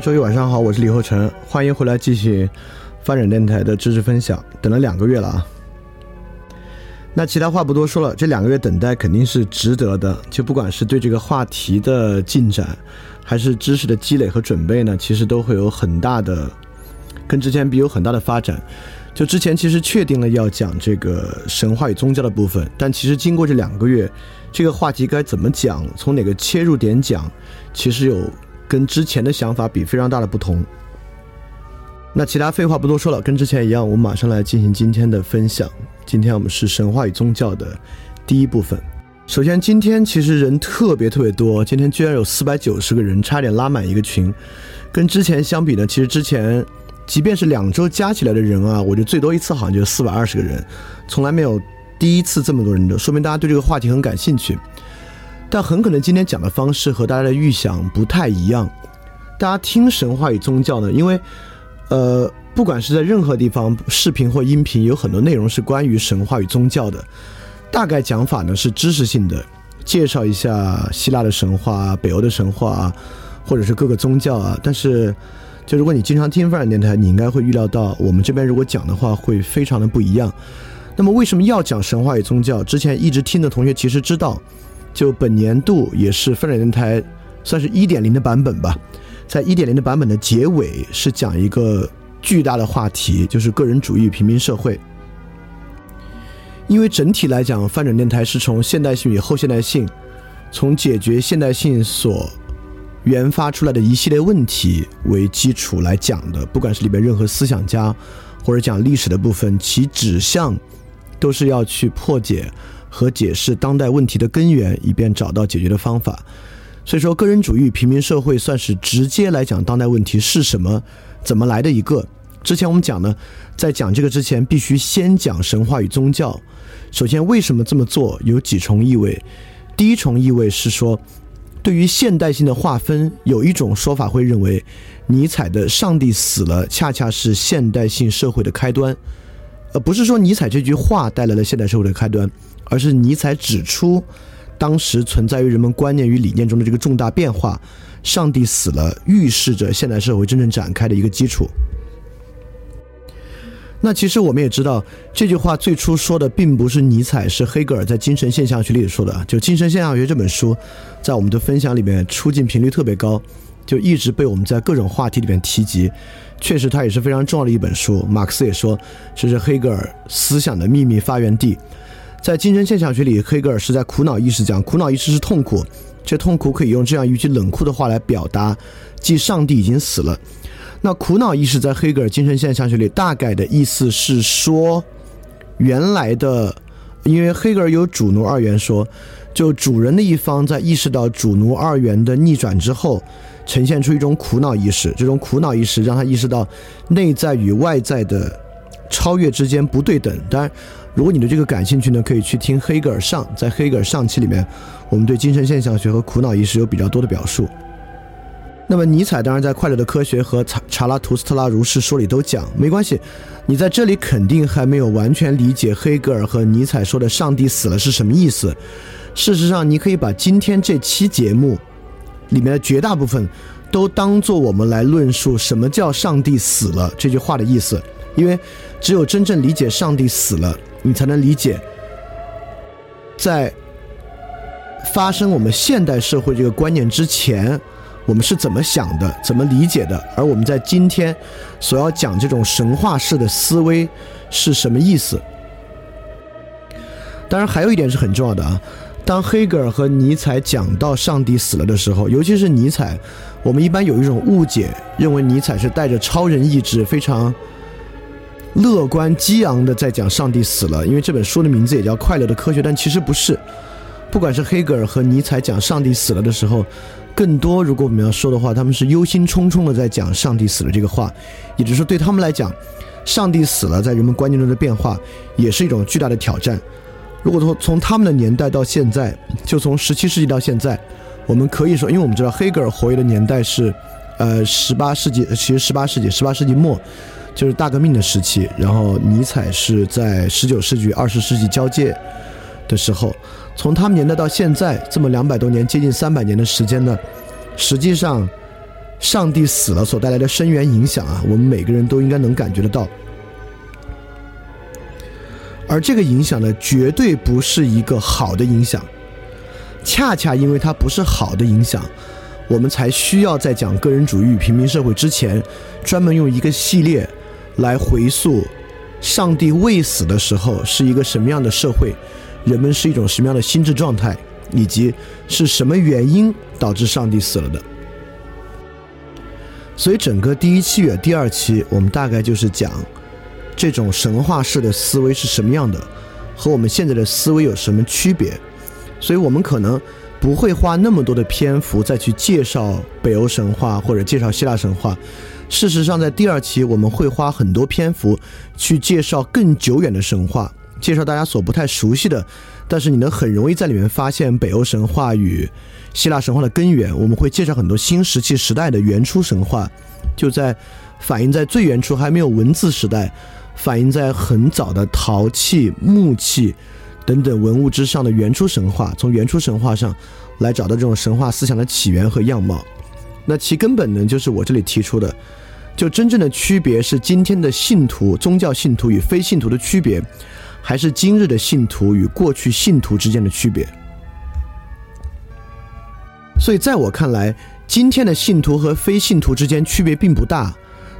周一晚上好，我是李厚成，欢迎回来继续发展电台的知识分享。等了两个月了啊，那其他话不多说了，这两个月等待肯定是值得的。就不管是对这个话题的进展，还是知识的积累和准备呢，其实都会有很大的，跟之前比有很大的发展。就之前其实确定了要讲这个神话与宗教的部分，但其实经过这两个月，这个话题该怎么讲，从哪个切入点讲，其实有。跟之前的想法比非常大的不同。那其他废话不多说了，跟之前一样，我们马上来进行今天的分享。今天我们是神话与宗教的第一部分。首先，今天其实人特别特别多，今天居然有四百九十个人，差点拉满一个群。跟之前相比呢，其实之前即便是两周加起来的人啊，我觉得最多一次好像就四百二十个人，从来没有第一次这么多人的，说明大家对这个话题很感兴趣。但很可能今天讲的方式和大家的预想不太一样。大家听神话与宗教呢，因为，呃，不管是在任何地方，视频或音频，有很多内容是关于神话与宗教的。大概讲法呢是知识性的，介绍一下希腊的神话、北欧的神话，或者是各个宗教啊。但是，就如果你经常听发展电台，你应该会预料到，我们这边如果讲的话会非常的不一样。那么为什么要讲神话与宗教？之前一直听的同学其实知道。就本年度也是分展电台，算是一点零的版本吧。在一点零的版本的结尾是讲一个巨大的话题，就是个人主义平民社会。因为整体来讲，翻转电台是从现代性与后现代性，从解决现代性所研发出来的一系列问题为基础来讲的。不管是里边任何思想家，或者讲历史的部分，其指向都是要去破解。和解释当代问题的根源，以便找到解决的方法。所以说，个人主义平民社会算是直接来讲当代问题是什么、怎么来的一个。之前我们讲呢，在讲这个之前，必须先讲神话与宗教。首先，为什么这么做？有几重意味。第一重意味是说，对于现代性的划分，有一种说法会认为，尼采的“上帝死了”恰恰是现代性社会的开端。呃，不是说尼采这句话带来了现代社会的开端。而是尼采指出，当时存在于人们观念与理念中的这个重大变化，上帝死了，预示着现代社会真正展开的一个基础。那其实我们也知道，这句话最初说的并不是尼采，是黑格尔在《精神现象学》里说的。就《精神现象学》这本书，在我们的分享里面出镜频率特别高，就一直被我们在各种话题里面提及。确实，它也是非常重要的一本书。马克思也说，这是黑格尔思想的秘密发源地。在精神现象学里，黑格尔是在苦恼意识讲，苦恼意识是痛苦，这痛苦可以用这样一句冷酷的话来表达，即上帝已经死了。那苦恼意识在黑格尔精神现象学里大概的意思是说，原来的，因为黑格尔有主奴二元说，就主人的一方在意识到主奴二元的逆转之后，呈现出一种苦恼意识，这种苦恼意识让他意识到内在与外在的超越之间不对等，当然。如果你对这个感兴趣呢，可以去听黑格尔上，在黑格尔上期里面，我们对精神现象学和苦恼意识有比较多的表述。那么尼采当然在《快乐的科学》和查查拉图斯特拉如是说里都讲，没关系，你在这里肯定还没有完全理解黑格尔和尼采说的“上帝死了”是什么意思。事实上，你可以把今天这期节目里面的绝大部分都当做我们来论述什么叫“上帝死了”这句话的意思，因为只有真正理解“上帝死了”，你才能理解在发生我们现代社会这个观念之前。我们是怎么想的，怎么理解的？而我们在今天所要讲这种神话式的思维是什么意思？当然，还有一点是很重要的啊。当黑格尔和尼采讲到上帝死了的时候，尤其是尼采，我们一般有一种误解，认为尼采是带着超人意志，非常乐观激昂的在讲上帝死了。因为这本书的名字也叫《快乐的科学》，但其实不是。不管是黑格尔和尼采讲上帝死了的时候。更多，如果我们要说的话，他们是忧心忡忡的在讲上帝死了这个话，也就是说，对他们来讲，上帝死了在人们观念中的变化，也是一种巨大的挑战。如果说从他们的年代到现在，就从十七世纪到现在，我们可以说，因为我们知道黑格尔活跃的年代是，呃，十八世纪，其实十八世纪，十八世纪末就是大革命的时期，然后尼采是在十九世纪、二十世纪交界的时候。从他们年代到现在这么两百多年，接近三百年的时间呢，实际上，上帝死了所带来的深远影响啊，我们每个人都应该能感觉得到。而这个影响呢，绝对不是一个好的影响。恰恰因为它不是好的影响，我们才需要在讲个人主义与平民社会之前，专门用一个系列来回溯上帝未死的时候是一个什么样的社会。人们是一种什么样的心智状态，以及是什么原因导致上帝死了的？所以，整个第一期与第二期，我们大概就是讲这种神话式的思维是什么样的，和我们现在的思维有什么区别。所以我们可能不会花那么多的篇幅再去介绍北欧神话或者介绍希腊神话。事实上，在第二期我们会花很多篇幅去介绍更久远的神话。介绍大家所不太熟悉的，但是你能很容易在里面发现北欧神话与希腊神话的根源。我们会介绍很多新石器时代的原初神话，就在反映在最原初还没有文字时代，反映在很早的陶器、木器等等文物之上的原初神话，从原初神话上来找到这种神话思想的起源和样貌。那其根本呢，就是我这里提出的，就真正的区别是今天的信徒、宗教信徒与非信徒的区别。还是今日的信徒与过去信徒之间的区别。所以，在我看来，今天的信徒和非信徒之间区别并不大，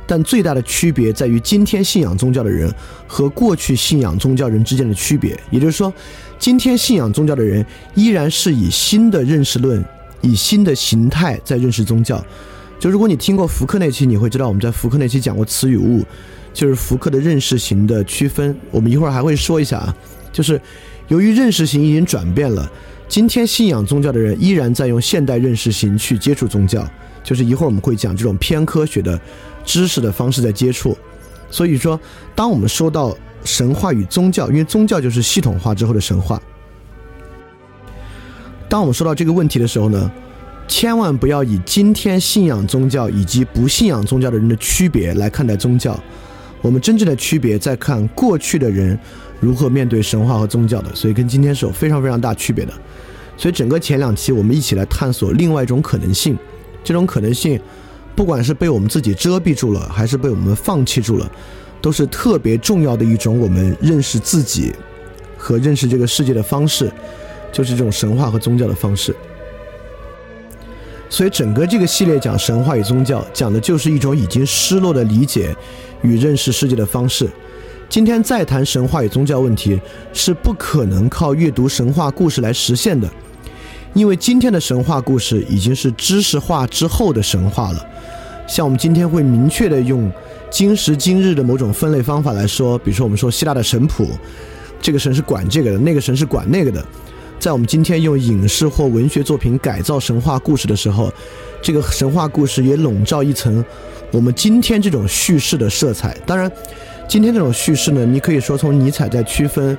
但最大的区别在于今天信仰宗教的人和过去信仰宗教人之间的区别。也就是说，今天信仰宗教的人依然是以新的认识论、以新的形态在认识宗教。就如果你听过福克那期，你会知道我们在福克那期讲过词与物。就是福克的认识型的区分，我们一会儿还会说一下啊。就是由于认识型已经转变了，今天信仰宗教的人依然在用现代认识型去接触宗教。就是一会儿我们会讲这种偏科学的知识的方式在接触。所以说，当我们说到神话与宗教，因为宗教就是系统化之后的神话。当我们说到这个问题的时候呢，千万不要以今天信仰宗教以及不信仰宗教的人的区别来看待宗教。我们真正的区别在看过去的人如何面对神话和宗教的，所以跟今天是有非常非常大区别的。所以整个前两期我们一起来探索另外一种可能性，这种可能性，不管是被我们自己遮蔽住了，还是被我们放弃住了，都是特别重要的一种我们认识自己和认识这个世界的方式，就是这种神话和宗教的方式。所以整个这个系列讲神话与宗教，讲的就是一种已经失落的理解。与认识世界的方式，今天再谈神话与宗教问题是不可能靠阅读神话故事来实现的，因为今天的神话故事已经是知识化之后的神话了。像我们今天会明确的用今时今日的某种分类方法来说，比如说我们说希腊的神谱，这个神是管这个的，那个神是管那个的。在我们今天用影视或文学作品改造神话故事的时候，这个神话故事也笼罩一层。我们今天这种叙事的色彩，当然，今天这种叙事呢，你可以说从尼采在区分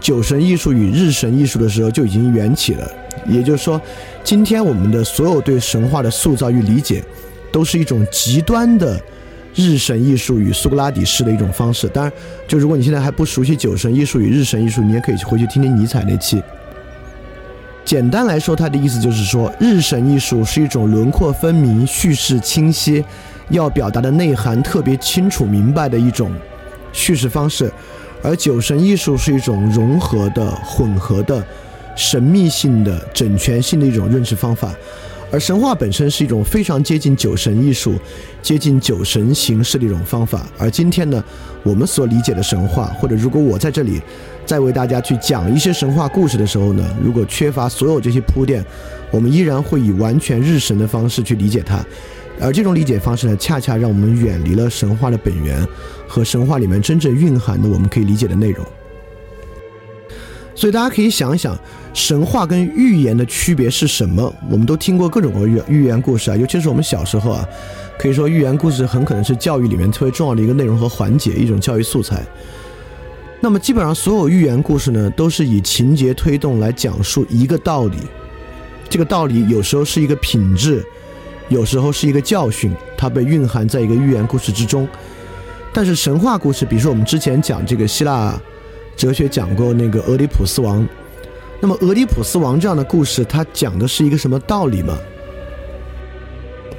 酒神艺术与日神艺术的时候就已经缘起了。也就是说，今天我们的所有对神话的塑造与理解，都是一种极端的日神艺术与苏格拉底式的一种方式。当然，就如果你现在还不熟悉酒神艺术与日神艺术，你也可以回去听听尼采那期。简单来说，他的意思就是说，日神艺术是一种轮廓分明、叙事清晰、要表达的内涵特别清楚明白的一种叙事方式，而酒神艺术是一种融合的、混合的。神秘性的、整全性的一种认识方法，而神话本身是一种非常接近酒神艺术、接近酒神形式的一种方法。而今天呢，我们所理解的神话，或者如果我在这里在为大家去讲一些神话故事的时候呢，如果缺乏所有这些铺垫，我们依然会以完全日神的方式去理解它。而这种理解方式呢，恰恰让我们远离了神话的本源和神话里面真正蕴含的我们可以理解的内容。所以大家可以想一想，神话跟寓言的区别是什么？我们都听过各种各寓寓言故事啊，尤其是我们小时候啊，可以说寓言故事很可能是教育里面特别重要的一个内容和环节，一种教育素材。那么基本上所有寓言故事呢，都是以情节推动来讲述一个道理，这个道理有时候是一个品质，有时候是一个教训，它被蕴含在一个寓言故事之中。但是神话故事，比如说我们之前讲这个希腊。哲学讲过那个俄狄浦斯王，那么俄狄浦斯王这样的故事，它讲的是一个什么道理吗？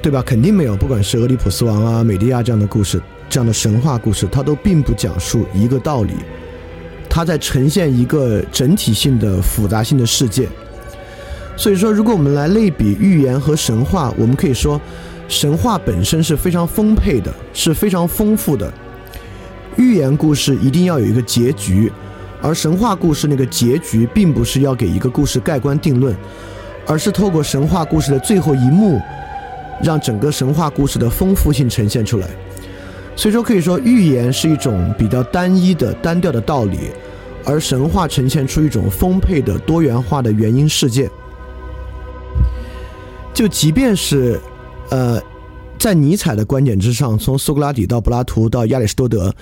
对吧？肯定没有。不管是俄狄浦斯王啊、美狄亚这样的故事，这样的神话故事，它都并不讲述一个道理，它在呈现一个整体性的复杂性的世界。所以说，如果我们来类比寓言和神话，我们可以说，神话本身是非常丰沛的，是非常丰富的。寓言故事一定要有一个结局。而神话故事那个结局，并不是要给一个故事盖棺定论，而是透过神话故事的最后一幕，让整个神话故事的丰富性呈现出来。所以说，可以说寓言是一种比较单一的、单调的道理，而神话呈现出一种丰沛的、多元化的原因事件。就即便是，呃，在尼采的观点之上，从苏格拉底到柏拉图到亚里士多德。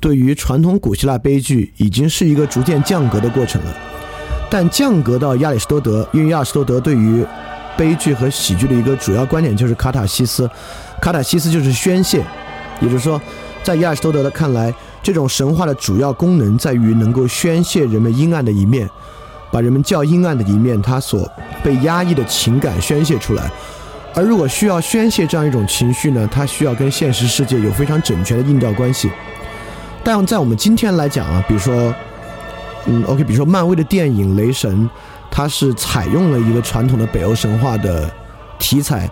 对于传统古希腊悲剧，已经是一个逐渐降格的过程了。但降格到亚里士多德，因为亚里士多德对于悲剧和喜剧的一个主要观点就是卡塔西斯，卡塔西斯就是宣泄。也就是说，在亚里士多德的看来，这种神话的主要功能在于能够宣泄人们阴暗的一面，把人们较阴暗的一面，他所被压抑的情感宣泄出来。而如果需要宣泄这样一种情绪呢，它需要跟现实世界有非常整全的映照关系。但在我们今天来讲啊，比如说，嗯，OK，比如说漫威的电影《雷神》，它是采用了一个传统的北欧神话的题材，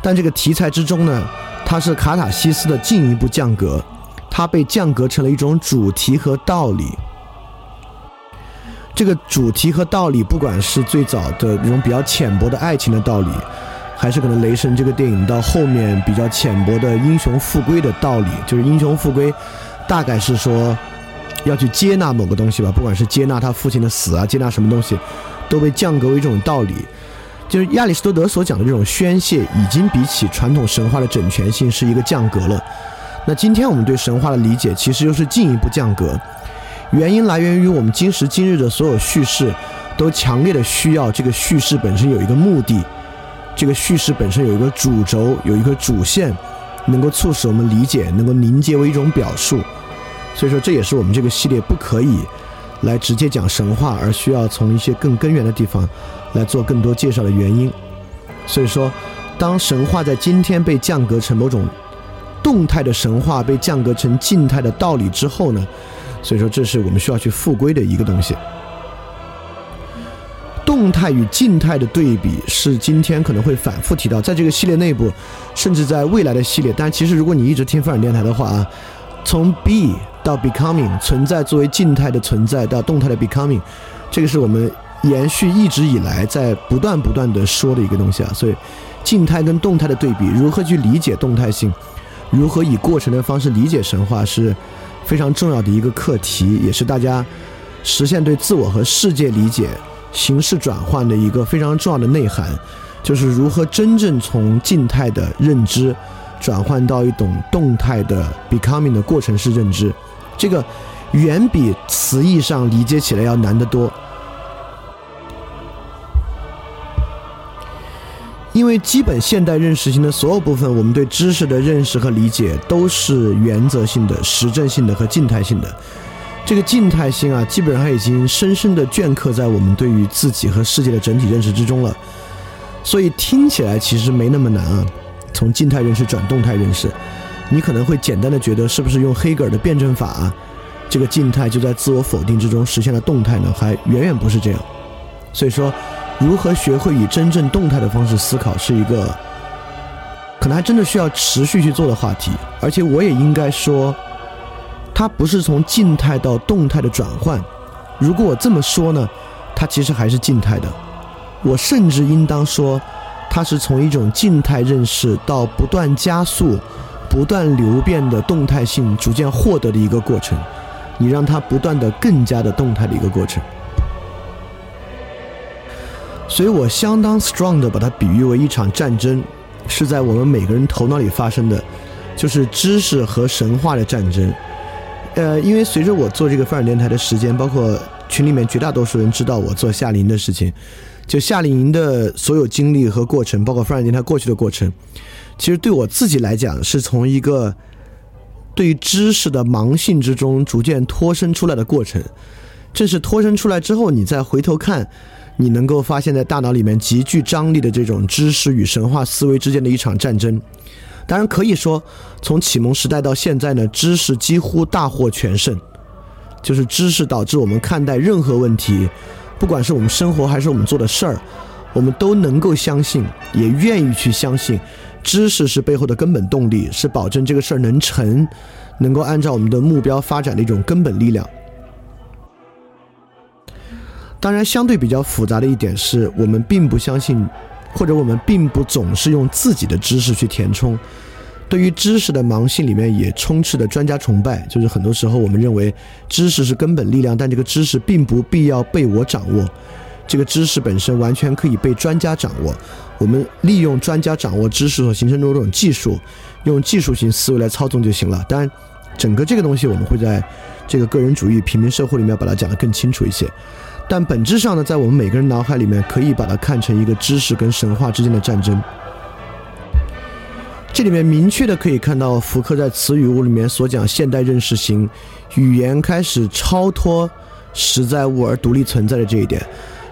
但这个题材之中呢，它是卡塔西斯的进一步降格，它被降格成了一种主题和道理。这个主题和道理，不管是最早的那种比较浅薄的爱情的道理，还是可能《雷神》这个电影到后面比较浅薄的英雄复归的道理，就是英雄复归。大概是说，要去接纳某个东西吧，不管是接纳他父亲的死啊，接纳什么东西，都被降格为一种道理。就是亚里士多德所讲的这种宣泄，已经比起传统神话的整全性是一个降格了。那今天我们对神话的理解，其实又是进一步降格。原因来源于我们今时今日的所有叙事，都强烈的需要这个叙事本身有一个目的，这个叙事本身有一个主轴，有一个主线，能够促使我们理解，能够凝结为一种表述。所以说，这也是我们这个系列不可以来直接讲神话，而需要从一些更根源的地方来做更多介绍的原因。所以说，当神话在今天被降格成某种动态的神话，被降格成静态的道理之后呢，所以说这是我们需要去复归的一个东西。动态与静态的对比是今天可能会反复提到，在这个系列内部，甚至在未来的系列。但其实，如果你一直听范尔电台的话啊，从 be。到 becoming 存在作为静态的存在，到动态的 becoming，这个是我们延续一直以来在不断不断的说的一个东西啊。所以，静态跟动态的对比，如何去理解动态性，如何以过程的方式理解神话，是非常重要的一个课题，也是大家实现对自我和世界理解形式转换的一个非常重要的内涵，就是如何真正从静态的认知转换到一种动态的 becoming 的过程式认知。这个远比词义上理解起来要难得多。因为基本现代认识型的所有部分，我们对知识的认识和理解都是原则性的、实证性的和静态性的。这个静态性啊，基本上已经深深的镌刻在我们对于自己和世界的整体认识之中了。所以听起来其实没那么难啊。从静态认识转动态认识，你可能会简单的觉得是不是用黑格尔的辩证法啊，这个静态就在自我否定之中实现了动态呢？还远远不是这样。所以说。如何学会以真正动态的方式思考，是一个可能还真的需要持续去做的话题。而且我也应该说，它不是从静态到动态的转换。如果我这么说呢，它其实还是静态的。我甚至应当说，它是从一种静态认识到不断加速、不断流变的动态性逐渐获得的一个过程。你让它不断的更加的动态的一个过程。所以我相当 strong 的把它比喻为一场战争，是在我们每个人头脑里发生的，就是知识和神话的战争。呃，因为随着我做这个范尔电台的时间，包括群里面绝大多数人知道我做夏令营的事情，就夏令营的所有经历和过程，包括范尔电台过去的过程，其实对我自己来讲，是从一个对于知识的盲性之中逐渐脱身出来的过程。正是脱身出来之后，你再回头看。你能够发现，在大脑里面极具张力的这种知识与神话思维之间的一场战争。当然，可以说，从启蒙时代到现在呢，知识几乎大获全胜。就是知识导致我们看待任何问题，不管是我们生活还是我们做的事儿，我们都能够相信，也愿意去相信，知识是背后的根本动力，是保证这个事儿能成，能够按照我们的目标发展的一种根本力量。当然，相对比较复杂的一点是我们并不相信，或者我们并不总是用自己的知识去填充。对于知识的盲性里面也充斥着专家崇拜，就是很多时候我们认为知识是根本力量，但这个知识并不必要被我掌握，这个知识本身完全可以被专家掌握。我们利用专家掌握知识所形成的某种技术，用技术型思维来操纵就行了。当然，整个这个东西我们会在这个个人主义平民社会里面把它讲得更清楚一些。但本质上呢，在我们每个人脑海里面，可以把它看成一个知识跟神话之间的战争。这里面明确的可以看到，福柯在《词语物》里面所讲现代认识型语言开始超脱实在物而独立存在的这一点。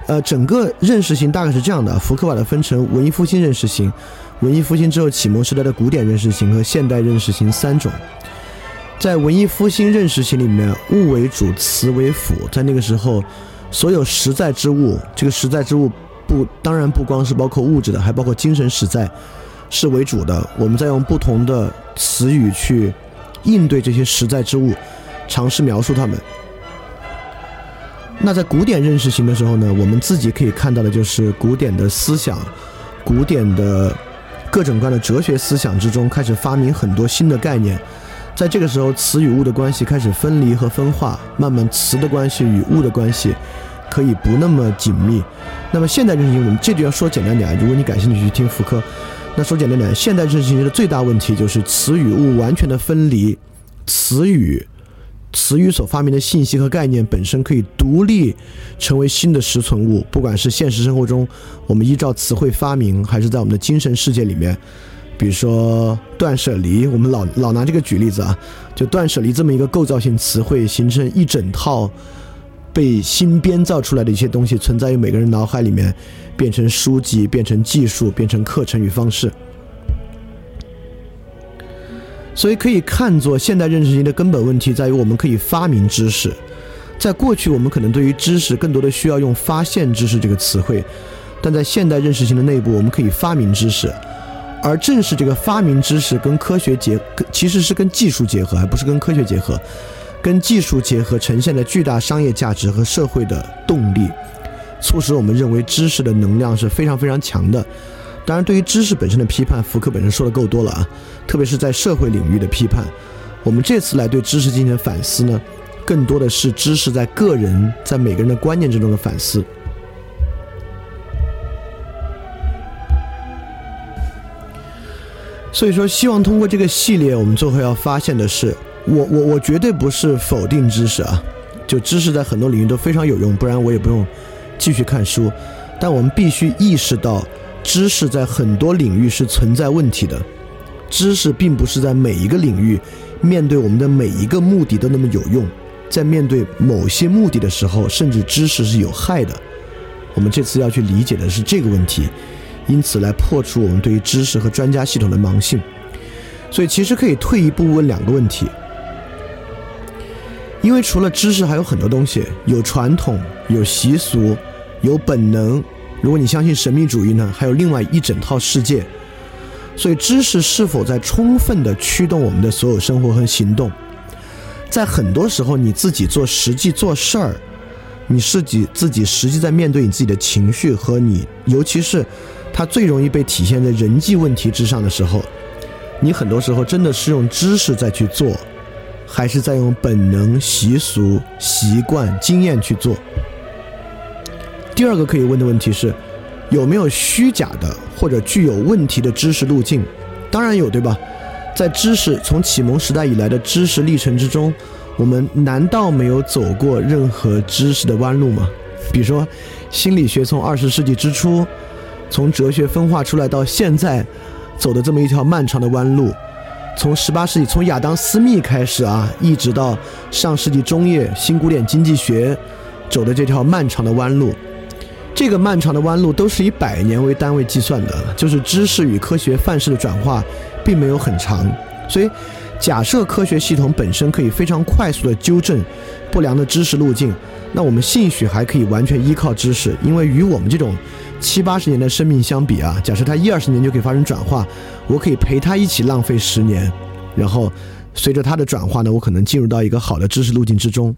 呃，整个认识型大概是这样的：福柯把它分成文艺复兴认识型、文艺复兴之后启蒙时代的古典认识型和现代认识型三种。在文艺复兴认识型里面，物为主，词为辅，在那个时候。所有实在之物，这个实在之物不当然不光是包括物质的，还包括精神实在是为主的。我们在用不同的词语去应对这些实在之物，尝试描述它们。那在古典认识型的时候呢，我们自己可以看到的就是古典的思想、古典的各种各样的哲学思想之中，开始发明很多新的概念。在这个时候，词与物的关系开始分离和分化，慢慢词的关系与物的关系可以不那么紧密。那么现代认识型，我们这就要说简单点啊。如果你感兴趣去听福柯，那说简单点，现代认识型的最大问题就是词与物完全的分离，词语、词语所发明的信息和概念本身可以独立成为新的实存物，不管是现实生活中我们依照词汇发明，还是在我们的精神世界里面。比如说断舍离，我们老老拿这个举例子啊，就断舍离这么一个构造性词汇，形成一整套被新编造出来的一些东西，存在于每个人脑海里面，变成书籍，变成技术，变成课程与方式。所以可以看作现代认识性的根本问题在于，我们可以发明知识。在过去，我们可能对于知识更多的需要用发现知识这个词汇，但在现代认识性的内部，我们可以发明知识。而正是这个发明知识跟科学结，其实是跟技术结合，而不是跟科学结合，跟技术结合呈现的巨大商业价值和社会的动力，促使我们认为知识的能量是非常非常强的。当然，对于知识本身的批判，福克本身说的够多了啊，特别是在社会领域的批判。我们这次来对知识进行反思呢，更多的是知识在个人在每个人的观念之中的反思。所以说，希望通过这个系列，我们最后要发现的是，我我我绝对不是否定知识啊，就知识在很多领域都非常有用，不然我也不用继续看书。但我们必须意识到，知识在很多领域是存在问题的。知识并不是在每一个领域面对我们的每一个目的都那么有用，在面对某些目的的时候，甚至知识是有害的。我们这次要去理解的是这个问题，因此来破除我们对于知识和专家系统的盲信。所以，其实可以退一步问两个问题。因为除了知识，还有很多东西，有传统，有习俗，有本能。如果你相信神秘主义呢，还有另外一整套世界。所以，知识是否在充分的驱动我们的所有生活和行动？在很多时候，你自己做实际做事儿，你自己自己实际在面对你自己的情绪和你，尤其是它最容易被体现在人际问题之上的时候，你很多时候真的是用知识在去做。还是在用本能、习俗、习惯、经验去做。第二个可以问的问题是，有没有虚假的或者具有问题的知识路径？当然有，对吧？在知识从启蒙时代以来的知识历程之中，我们难道没有走过任何知识的弯路吗？比如说，心理学从二十世纪之初，从哲学分化出来到现在，走的这么一条漫长的弯路。从十八世纪，从亚当·斯密开始啊，一直到上世纪中叶，新古典经济学走的这条漫长的弯路，这个漫长的弯路都是以百年为单位计算的，就是知识与科学范式的转化并没有很长。所以，假设科学系统本身可以非常快速的纠正不良的知识路径，那我们兴许还可以完全依靠知识，因为与我们这种。七八十年的生命相比啊，假设他一二十年就可以发生转化，我可以陪他一起浪费十年，然后随着他的转化呢，我可能进入到一个好的知识路径之中。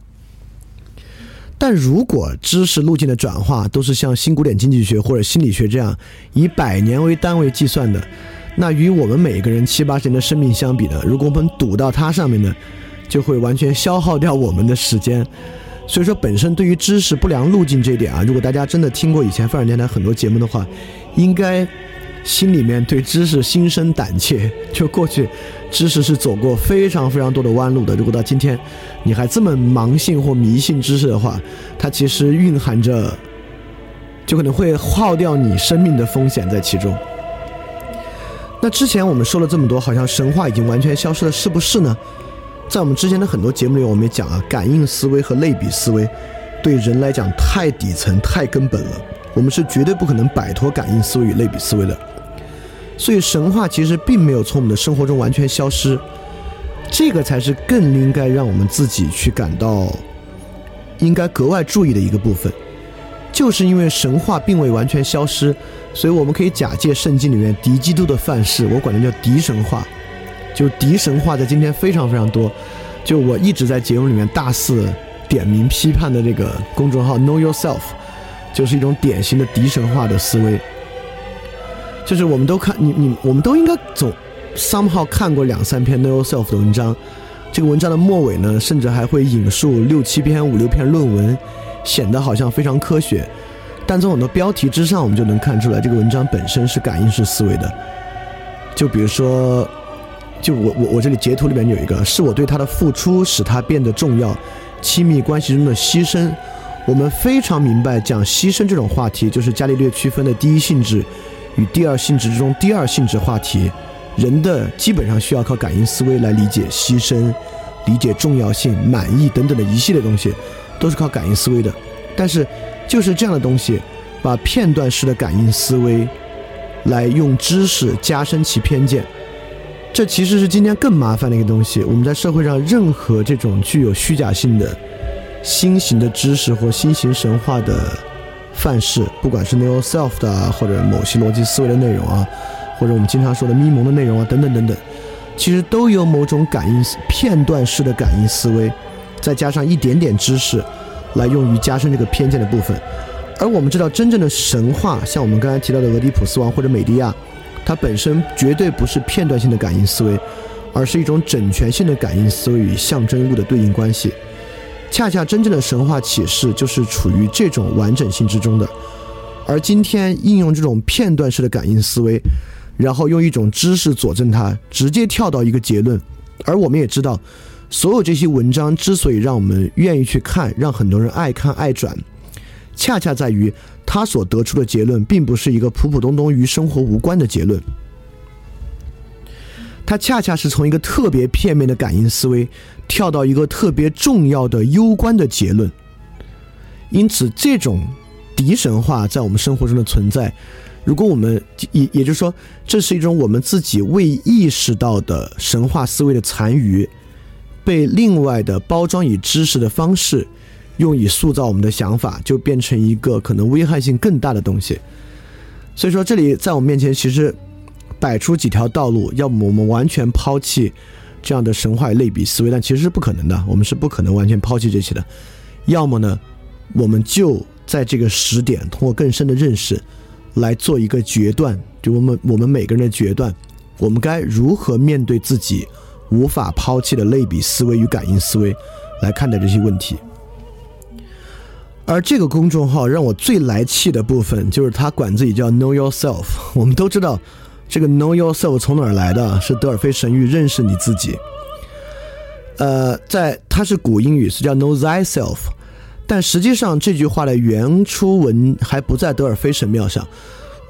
但如果知识路径的转化都是像新古典经济学或者心理学这样以百年为单位计算的，那与我们每个人七八十年的生命相比呢，如果我们赌到它上面呢，就会完全消耗掉我们的时间。所以说，本身对于知识不良路径这一点啊，如果大家真的听过以前范儿电台很多节目的话，应该心里面对知识心生胆怯。就过去，知识是走过非常非常多的弯路的。如果到今天，你还这么盲信或迷信知识的话，它其实蕴含着，就可能会耗掉你生命的风险在其中。那之前我们说了这么多，好像神话已经完全消失了，是不是呢？在我们之前的很多节目里，我们也讲啊，感应思维和类比思维对人来讲太底层、太根本了。我们是绝对不可能摆脱感应思维与类比思维的。所以神话其实并没有从我们的生活中完全消失，这个才是更应该让我们自己去感到应该格外注意的一个部分。就是因为神话并未完全消失，所以我们可以假借圣经里面敌基督的范式，我管它叫敌神话。就敌神话在今天非常非常多，就我一直在节目里面大肆点名批判的这个公众号 Know Yourself，就是一种典型的敌神话的思维。就是我们都看你你我们都应该总 somehow 看过两三篇 Know Yourself 的文章，这个文章的末尾呢，甚至还会引述六七篇五六篇论文，显得好像非常科学。但从很多标题之上，我们就能看出来，这个文章本身是感应式思维的。就比如说。就我我我这里截图里面有一个，是我对他的付出使他变得重要，亲密关系中的牺牲。我们非常明白，讲牺牲这种话题，就是伽利略区分的第一性质与第二性质之中第二性质话题。人的基本上需要靠感应思维来理解牺牲、理解重要性、满意等等的一系列东西，都是靠感应思维的。但是就是这样的东西，把片段式的感应思维来用知识加深其偏见。这其实是今天更麻烦的一个东西。我们在社会上，任何这种具有虚假性的新型的知识或新型神话的范式，不管是 Know Self 的啊，或者某些逻辑思维的内容啊，或者我们经常说的咪蒙的内容啊，等等等等，其实都有某种感应片段式的感应思维，再加上一点点知识，来用于加深这个偏见的部分。而我们知道，真正的神话，像我们刚才提到的俄狄浦斯王或者美狄亚。它本身绝对不是片段性的感应思维，而是一种整全性的感应思维与象征物的对应关系。恰恰真正的神话启示就是处于这种完整性之中的。而今天应用这种片段式的感应思维，然后用一种知识佐证它，直接跳到一个结论。而我们也知道，所有这些文章之所以让我们愿意去看，让很多人爱看爱转，恰恰在于他所得出的结论，并不是一个普普通通与生活无关的结论。他恰恰是从一个特别片面的感应思维，跳到一个特别重要的攸关的结论。因此，这种敌神话在我们生活中的存在，如果我们也也就是说，这是一种我们自己未意识到的神话思维的残余，被另外的包装以知识的方式，用以塑造我们的想法，就变成一个可能危害性更大的东西。所以说，这里在我们面前其实。摆出几条道路，要么我们完全抛弃这样的神话类比思维，但其实是不可能的，我们是不可能完全抛弃这些的；要么呢，我们就在这个时点，通过更深的认识来做一个决断，就我们我们每个人的决断，我们该如何面对自己无法抛弃的类比思维与感应思维来看待这些问题。而这个公众号让我最来气的部分，就是他管自己叫 Know Yourself，我们都知道。这个 Know yourself 从哪儿来的？是德尔菲神谕认识你自己。呃，在它是古英语，是叫 Know thyself，但实际上这句话的原初文还不在德尔菲神庙上。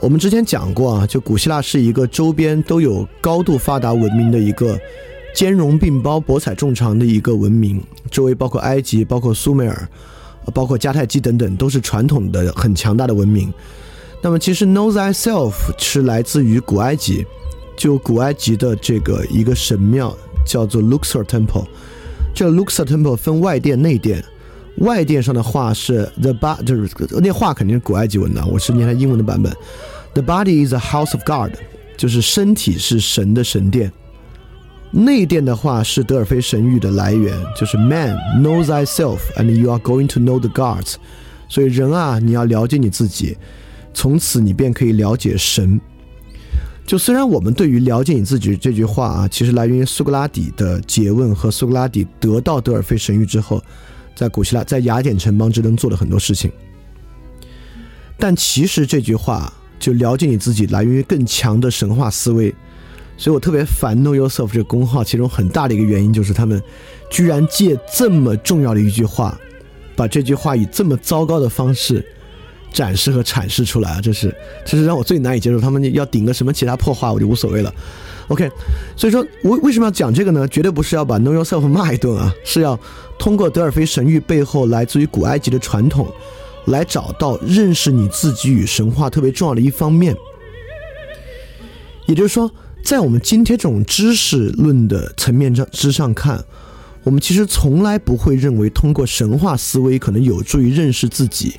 我们之前讲过啊，就古希腊是一个周边都有高度发达文明的一个兼容并包、博采众长的一个文明，周围包括埃及、包括苏美尔、包括迦太基等等，都是传统的很强大的文明。那么，其实 Know thyself 是来自于古埃及，就古埃及的这个一个神庙叫做 Luxor Temple。这 Luxor Temple 分外殿、内殿。外殿上的画是 The body，就是那画肯定是古埃及文的，我是念它英文的版本。The body is a house of God，就是身体是神的神殿。内殿的话是德尔菲神谕的来源，就是 Man know thyself and you are going to know the gods。所以人啊，你要了解你自己。从此你便可以了解神。就虽然我们对于了解你自己这句话啊，其实来源于苏格拉底的诘问和苏格拉底得到德尔菲神谕之后，在古希腊在雅典城邦之中做了很多事情。但其实这句话就了解你自己来源于更强的神话思维。所以我特别烦 Know Yourself 这个公号，其中很大的一个原因就是他们居然借这么重要的一句话，把这句话以这么糟糕的方式。展示和阐释出来啊，这是这是让我最难以接受。他们要顶个什么其他破话，我就无所谓了。OK，所以说，我为什么要讲这个呢？绝对不是要把 Know Yourself 骂一顿啊，是要通过德尔菲神谕背后来自于古埃及的传统，来找到认识你自己与神话特别重要的一方面。也就是说，在我们今天这种知识论的层面上之上看，我们其实从来不会认为通过神话思维可能有助于认识自己。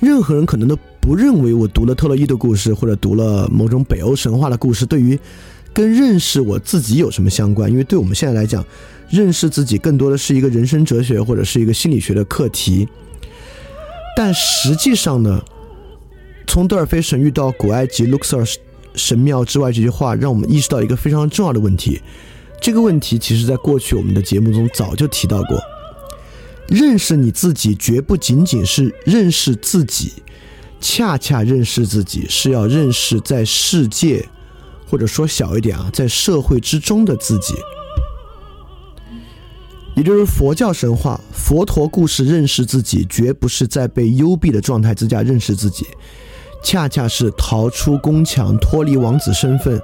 任何人可能都不认为我读了特洛伊的故事，或者读了某种北欧神话的故事，对于跟认识我自己有什么相关？因为对我们现在来讲，认识自己更多的是一个人生哲学或者是一个心理学的课题。但实际上呢，从德尔菲神谕到古埃及 Luxor 神庙之外，这句话让我们意识到一个非常重要的问题。这个问题其实在过去我们的节目中早就提到过。认识你自己，绝不仅仅是认识自己，恰恰认识自己是要认识在世界，或者说小一点啊，在社会之中的自己。也就是佛教神话、佛陀故事认识自己，绝不是在被幽闭的状态之下认识自己，恰恰是逃出宫墙，脱离王子身份，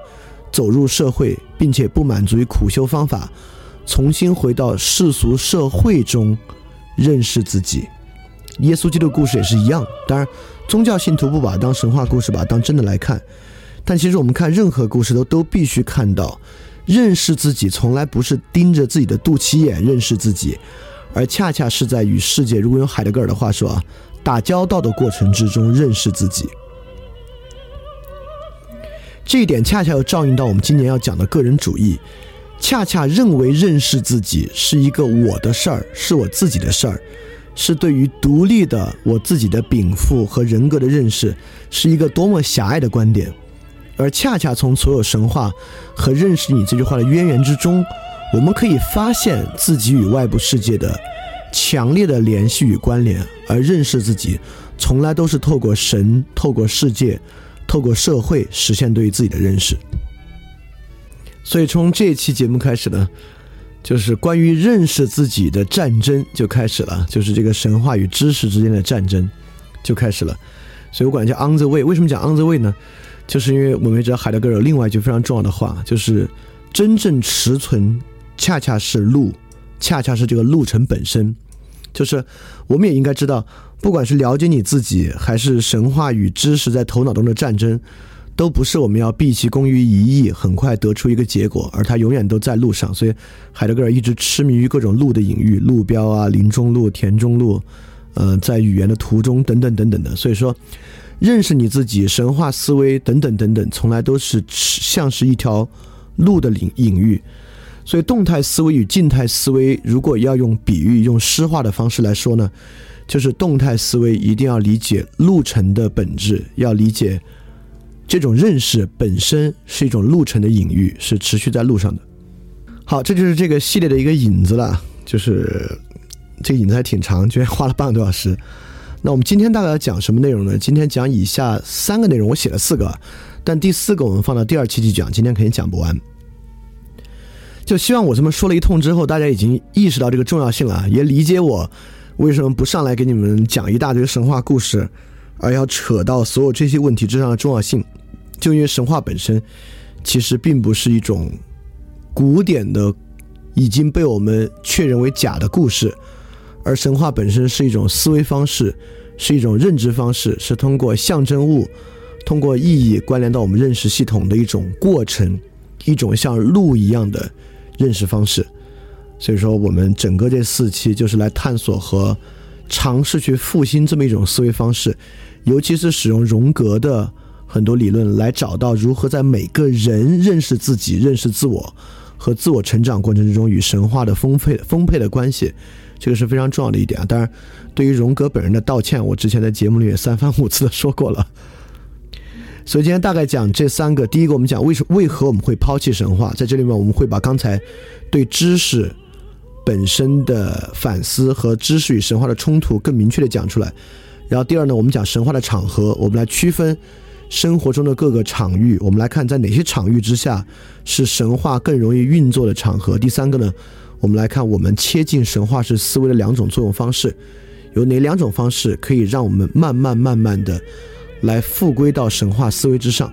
走入社会，并且不满足于苦修方法，重新回到世俗社会中。认识自己，耶稣基督故事也是一样。当然，宗教信徒不把它当神话故事，把它当真的来看。但其实我们看任何故事都都必须看到，认识自己从来不是盯着自己的肚脐眼认识自己，而恰恰是在与世界，如果用海德格尔的话说啊，打交道的过程之中认识自己。这一点恰恰又照应到我们今年要讲的个人主义。恰恰认为认识自己是一个我的事儿，是我自己的事儿，是对于独立的我自己的禀赋和人格的认识，是一个多么狭隘的观点。而恰恰从所有神话和认识你这句话的渊源之中，我们可以发现自己与外部世界的强烈的联系与关联。而认识自己，从来都是透过神、透过世界、透过社会实现对于自己的认识。所以从这期节目开始呢，就是关于认识自己的战争就开始了，就是这个神话与知识之间的战争就开始了。所以我管叫 on the way。为什么讲 on the way 呢？就是因为我们知道海德格尔另外一句非常重要的话，就是真正持存恰恰是路，恰恰是这个路程本身。就是我们也应该知道，不管是了解你自己，还是神话与知识在头脑中的战争。都不是我们要毕其功于一役，很快得出一个结果，而他永远都在路上。所以，海德格尔一直痴迷于各种路的隐喻，路标啊、林中路、田中路，呃，在语言的途中等等等等的。所以说，认识你自己、神话思维等等等等，从来都是像是一条路的隐隐喻。所以，动态思维与静态思维，如果要用比喻、用诗化的方式来说呢，就是动态思维一定要理解路程的本质，要理解。这种认识本身是一种路程的隐喻，是持续在路上的。好，这就是这个系列的一个引子了，就是这个引子还挺长，居然花了半个多小时。那我们今天大概要讲什么内容呢？今天讲以下三个内容，我写了四个，但第四个我们放到第二期去讲，今天肯定讲不完。就希望我这么说了一通之后，大家已经意识到这个重要性了，也理解我为什么不上来给你们讲一大堆神话故事。而要扯到所有这些问题之上的重要性，就因为神话本身其实并不是一种古典的已经被我们确认为假的故事，而神话本身是一种思维方式，是一种认知方式，是通过象征物、通过意义关联到我们认识系统的一种过程，一种像路一样的认识方式。所以说，我们整个这四期就是来探索和尝试去复兴这么一种思维方式。尤其是使用荣格的很多理论来找到如何在每个人认识自己、认识自我和自我成长过程之中与神话的丰沛丰沛的关系，这个是非常重要的一点啊。当然，对于荣格本人的道歉，我之前在节目里也三番五次的说过了。所以今天大概讲这三个：第一个，我们讲为什为何我们会抛弃神话，在这里面我们会把刚才对知识本身的反思和知识与神话的冲突更明确的讲出来。然后第二呢，我们讲神话的场合，我们来区分生活中的各个场域，我们来看在哪些场域之下是神话更容易运作的场合。第三个呢，我们来看我们切近神话式思维的两种作用方式，有哪两种方式可以让我们慢慢慢慢的来复归到神话思维之上。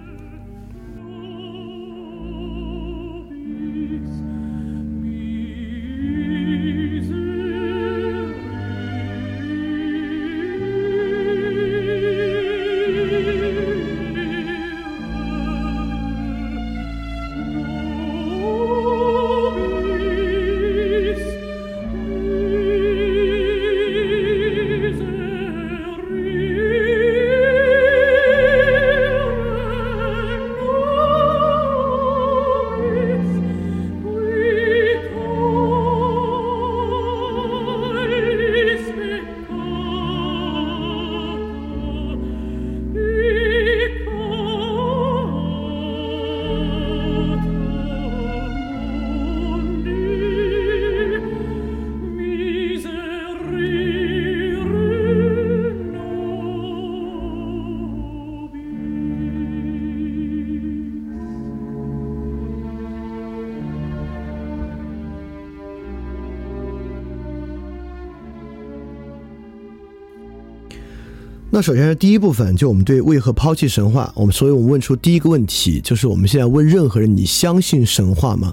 那首先是第一部分，就我们对为何抛弃神话，我们所以我们问出第一个问题，就是我们现在问任何人：你相信神话吗？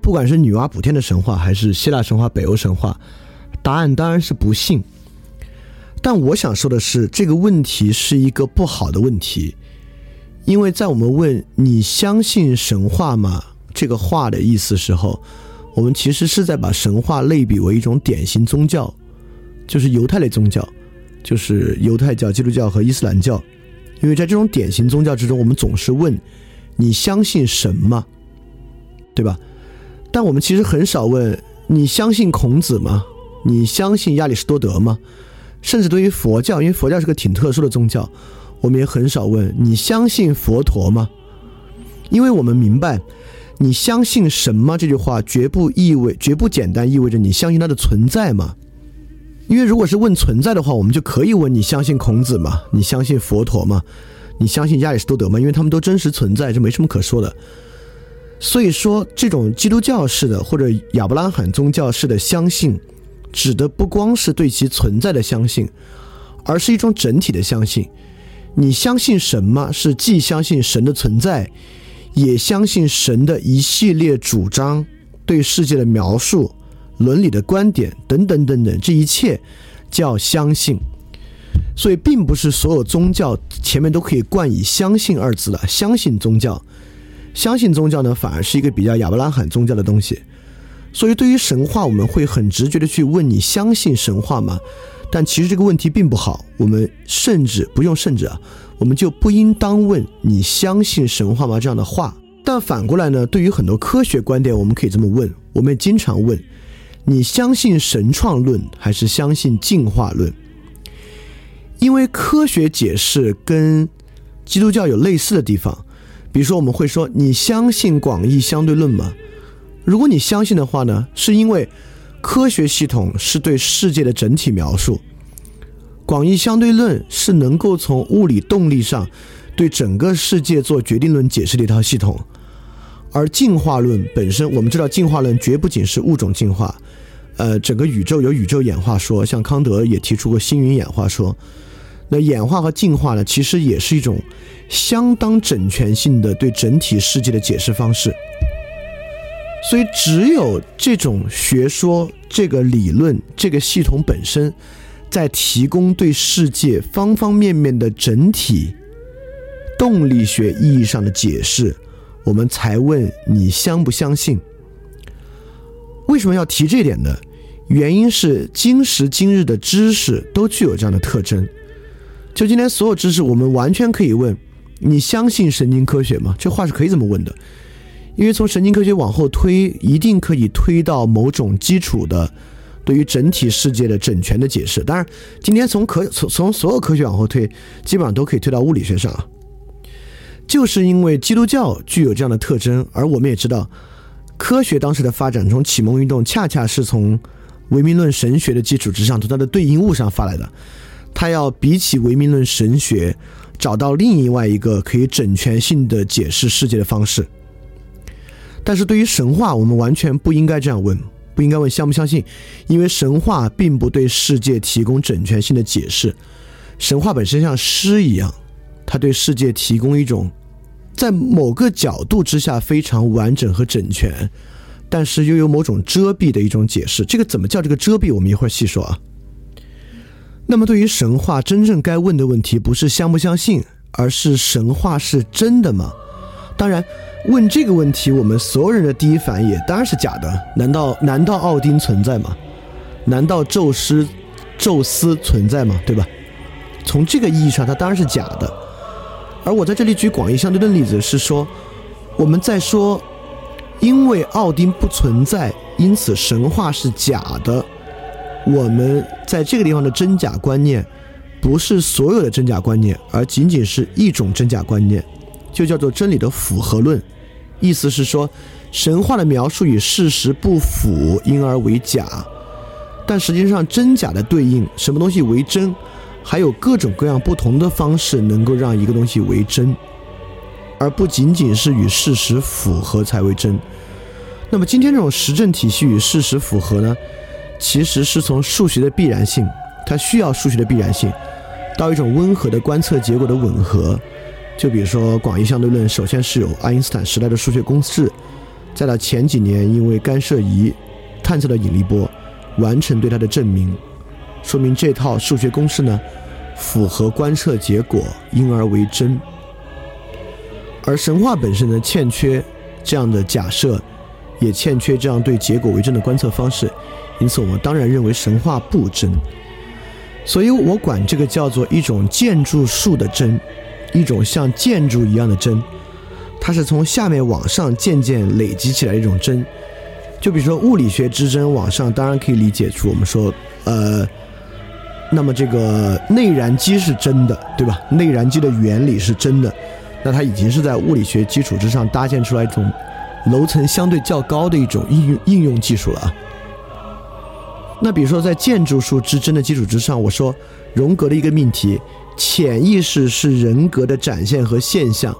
不管是女娲补天的神话，还是希腊神话、北欧神话，答案当然是不信。但我想说的是，这个问题是一个不好的问题，因为在我们问你相信神话吗这个话的意思时候，我们其实是在把神话类比为一种典型宗教，就是犹太类宗教。就是犹太教、基督教和伊斯兰教，因为在这种典型宗教之中，我们总是问你相信神吗？对吧？但我们其实很少问你相信孔子吗？你相信亚里士多德吗？甚至对于佛教，因为佛教是个挺特殊的宗教，我们也很少问你相信佛陀吗？因为我们明白，你相信什么这句话绝不意味、绝不简单意味着你相信它的存在吗？因为如果是问存在的话，我们就可以问你相信孔子吗？你相信佛陀吗？你相信亚里士多德吗？因为他们都真实存在，这没什么可说的。所以说，这种基督教式的或者亚伯拉罕宗教式的相信，指的不光是对其存在的相信，而是一种整体的相信。你相信什么是既相信神的存在，也相信神的一系列主张、对世界的描述、伦理的观点等等等等，这一切叫相信。所以，并不是所有宗教前面都可以冠以“相信”二字的。相信宗教。相信宗教呢，反而是一个比较亚伯拉罕宗教的东西。所以，对于神话，我们会很直觉的去问：你相信神话吗？但其实这个问题并不好。我们甚至不用甚至啊，我们就不应当问你相信神话吗这样的话。但反过来呢，对于很多科学观点，我们可以这么问：我们也经常问，你相信神创论还是相信进化论？因为科学解释跟基督教有类似的地方。比如说，我们会说你相信广义相对论吗？如果你相信的话呢，是因为科学系统是对世界的整体描述，广义相对论是能够从物理动力上对整个世界做决定论解释的一套系统，而进化论本身，我们知道进化论绝不仅是物种进化，呃，整个宇宙有宇宙演化说，像康德也提出过星云演化说。那演化和进化呢，其实也是一种相当整全性的对整体世界的解释方式。所以，只有这种学说、这个理论、这个系统本身，在提供对世界方方面面的整体动力学意义上的解释，我们才问你相不相信？为什么要提这点呢？原因是今时今日的知识都具有这样的特征。就今天所有知识，我们完全可以问：你相信神经科学吗？这话是可以这么问的，因为从神经科学往后推，一定可以推到某种基础的对于整体世界的整全的解释。当然，今天从科从从所有科学往后推，基本上都可以推到物理学上啊。就是因为基督教具有这样的特征，而我们也知道，科学当时的发展从启蒙运动，恰恰是从唯名论神学的基础之上，从它的对应物上发来的。他要比起唯名论神学，找到另外一个可以整全性的解释世界的方式。但是对于神话，我们完全不应该这样问，不应该问相不相信，因为神话并不对世界提供整全性的解释。神话本身像诗一样，它对世界提供一种在某个角度之下非常完整和整全，但是又有某种遮蔽的一种解释。这个怎么叫这个遮蔽？我们一会儿细说啊。那么，对于神话，真正该问的问题不是相不相信，而是神话是真的吗？当然，问这个问题，我们所有人的第一反应也当然是假的。难道难道奥丁存在吗？难道宙斯宙斯存在吗？对吧？从这个意义上，它当然是假的。而我在这里举广义相对论例子，是说我们在说，因为奥丁不存在，因此神话是假的。我们在这个地方的真假观念，不是所有的真假观念，而仅仅是一种真假观念，就叫做真理的符合论。意思是说，神话的描述与事实不符，因而为假。但实际上，真假的对应，什么东西为真，还有各种各样不同的方式能够让一个东西为真，而不仅仅是与事实符合才为真。那么，今天这种实证体系与事实符合呢？其实是从数学的必然性，它需要数学的必然性，到一种温和的观测结果的吻合。就比如说广义相对论，首先是有爱因斯坦时代的数学公式，再到前几年因为干涉仪探测的引力波，完成对它的证明，说明这套数学公式呢符合观测结果，因而为真。而神话本身呢欠缺这样的假设，也欠缺这样对结果为真的观测方式。因此，我们当然认为神话不真，所以我管这个叫做一种建筑术的真，一种像建筑一样的真，它是从下面往上渐渐累积起来一种真。就比如说物理学之真，往上当然可以理解出我们说，呃，那么这个内燃机是真的，对吧？内燃机的原理是真的，那它已经是在物理学基础之上搭建出来一种楼层相对较高的一种应用应用技术了啊。那比如说，在建筑术之真的基础之上，我说荣格的一个命题：潜意识是人格的展现和现象，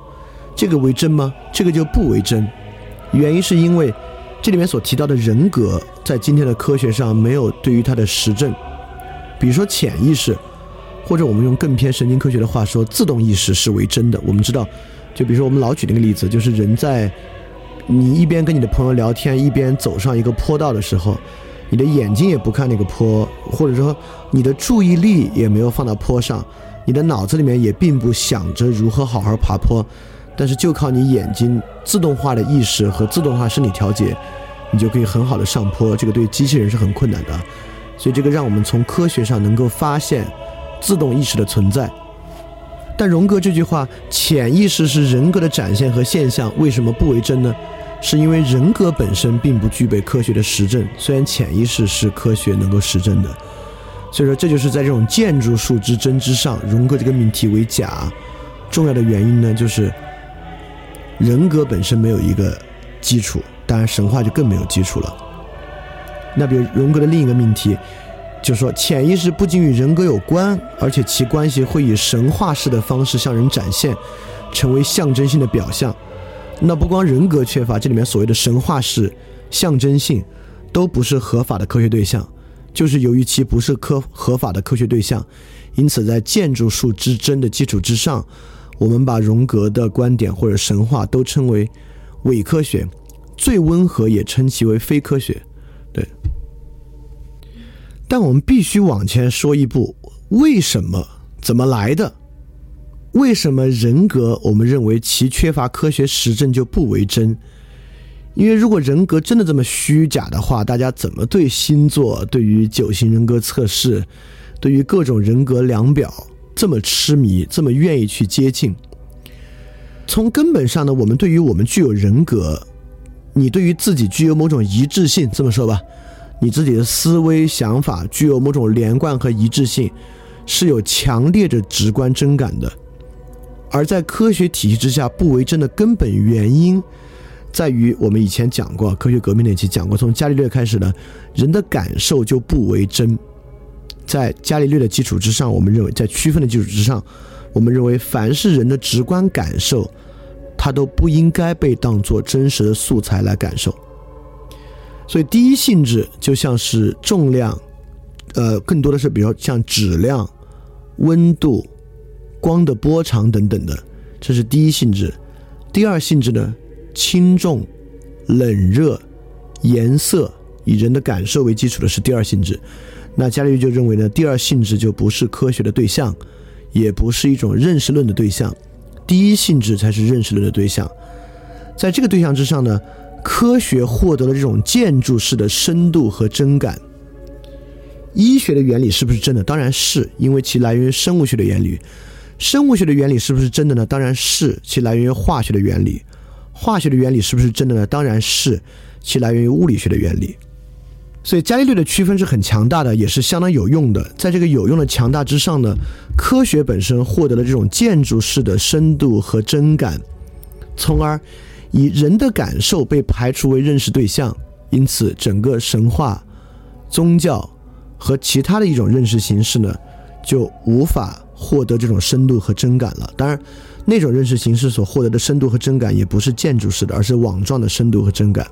这个为真吗？这个就不为真。原因是因为这里面所提到的人格，在今天的科学上没有对于它的实证。比如说潜意识，或者我们用更偏神经科学的话说，自动意识是为真的。我们知道，就比如说我们老举那个例子，就是人在你一边跟你的朋友聊天，一边走上一个坡道的时候，你的眼睛也不看那个坡，或者说你的注意力也没有放到坡上，你的脑子里面也并不想着如何好好爬坡，但是就靠你眼睛自动化的意识和自动化身体调节，你就可以很好的上坡。这个对机器人是很困难的。所以这个让我们从科学上能够发现自动意识的存在，但荣格这句话“潜意识是人格的展现和现象”为什么不为真呢？是因为人格本身并不具备科学的实证，虽然潜意识是科学能够实证的。所以说，这就是在这种建筑术之真之上，荣格这个命题为假。重要的原因呢，就是人格本身没有一个基础，当然神话就更没有基础了。那比如荣格的另一个命题，就是说潜意识不仅与人格有关，而且其关系会以神话式的方式向人展现，成为象征性的表象。那不光人格缺乏，这里面所谓的神话式、象征性，都不是合法的科学对象。就是由于其不是科合法的科学对象，因此在建筑术之真的基础之上，我们把荣格的观点或者神话都称为伪科学，最温和也称其为非科学。对，但我们必须往前说一步：为什么？怎么来的？为什么人格？我们认为其缺乏科学实证就不为真？因为如果人格真的这么虚假的话，大家怎么对星座、对于九型人格测试、对于各种人格量表这么痴迷，这么愿意去接近？从根本上呢，我们对于我们具有人格。你对于自己具有某种一致性，这么说吧，你自己的思维想法具有某种连贯和一致性，是有强烈的直观真感的。而在科学体系之下不为真的根本原因，在于我们以前讲过，科学革命那期讲过，从伽利略开始呢，人的感受就不为真。在伽利略的基础之上，我们认为，在区分的基础之上，我们认为凡是人的直观感受。它都不应该被当作真实的素材来感受，所以第一性质就像是重量，呃，更多的是比如说像质量、温度、光的波长等等的，这是第一性质。第二性质呢，轻重、冷热、颜色，以人的感受为基础的是第二性质。那伽利略就认为呢，第二性质就不是科学的对象，也不是一种认识论的对象。第一性质才是认识论的对象，在这个对象之上呢，科学获得了这种建筑式的深度和真感。医学的原理是不是真的？当然是，因为其来源于生物学的原理。生物学的原理是不是真的呢？当然是，其来源于化学的原理。化学的原理是不是真的呢？当然是，其来源于物理学的原理。所以伽利略的区分是很强大的，也是相当有用的。在这个有用的强大之上呢，科学本身获得了这种建筑式的深度和真感，从而以人的感受被排除为认识对象。因此，整个神话、宗教和其他的一种认识形式呢，就无法获得这种深度和真感了。当然，那种认识形式所获得的深度和真感也不是建筑式的，而是网状的深度和真感。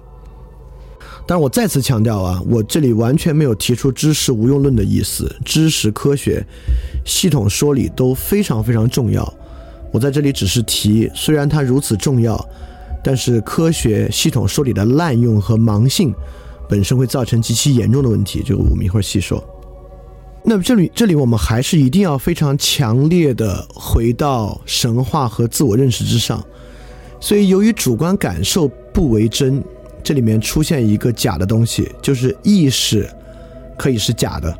但我再次强调啊，我这里完全没有提出知识无用论的意思。知识、科学、系统说理都非常非常重要。我在这里只是提，虽然它如此重要，但是科学系统说理的滥用和盲性本身会造成极其严重的问题。这个我们一会儿细说。那么这里这里我们还是一定要非常强烈的回到神话和自我认识之上。所以由于主观感受不为真。这里面出现一个假的东西，就是意识可以是假的。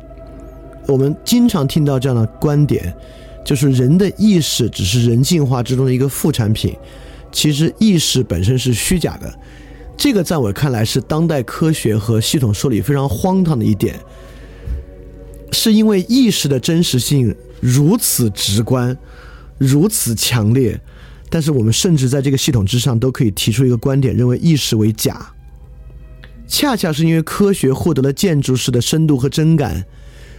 我们经常听到这样的观点，就是人的意识只是人进化之中的一个副产品，其实意识本身是虚假的。这个在我看来是当代科学和系统说理非常荒唐的一点，是因为意识的真实性如此直观，如此强烈，但是我们甚至在这个系统之上都可以提出一个观点，认为意识为假。恰恰是因为科学获得了建筑式的深度和真感，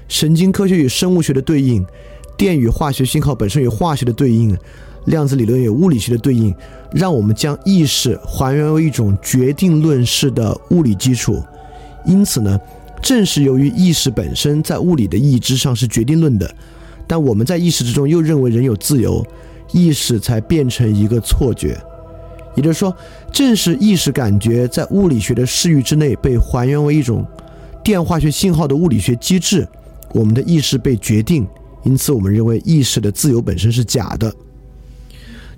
神经科学与生物学的对应，电与化学信号本身与化学的对应，量子理论有物理学的对应，让我们将意识还原为一种决定论式的物理基础。因此呢，正是由于意识本身在物理的意义之上是决定论的，但我们在意识之中又认为人有自由，意识才变成一个错觉。也就是说，正是意识感觉在物理学的视域之内被还原为一种电化学信号的物理学机制，我们的意识被决定，因此我们认为意识的自由本身是假的。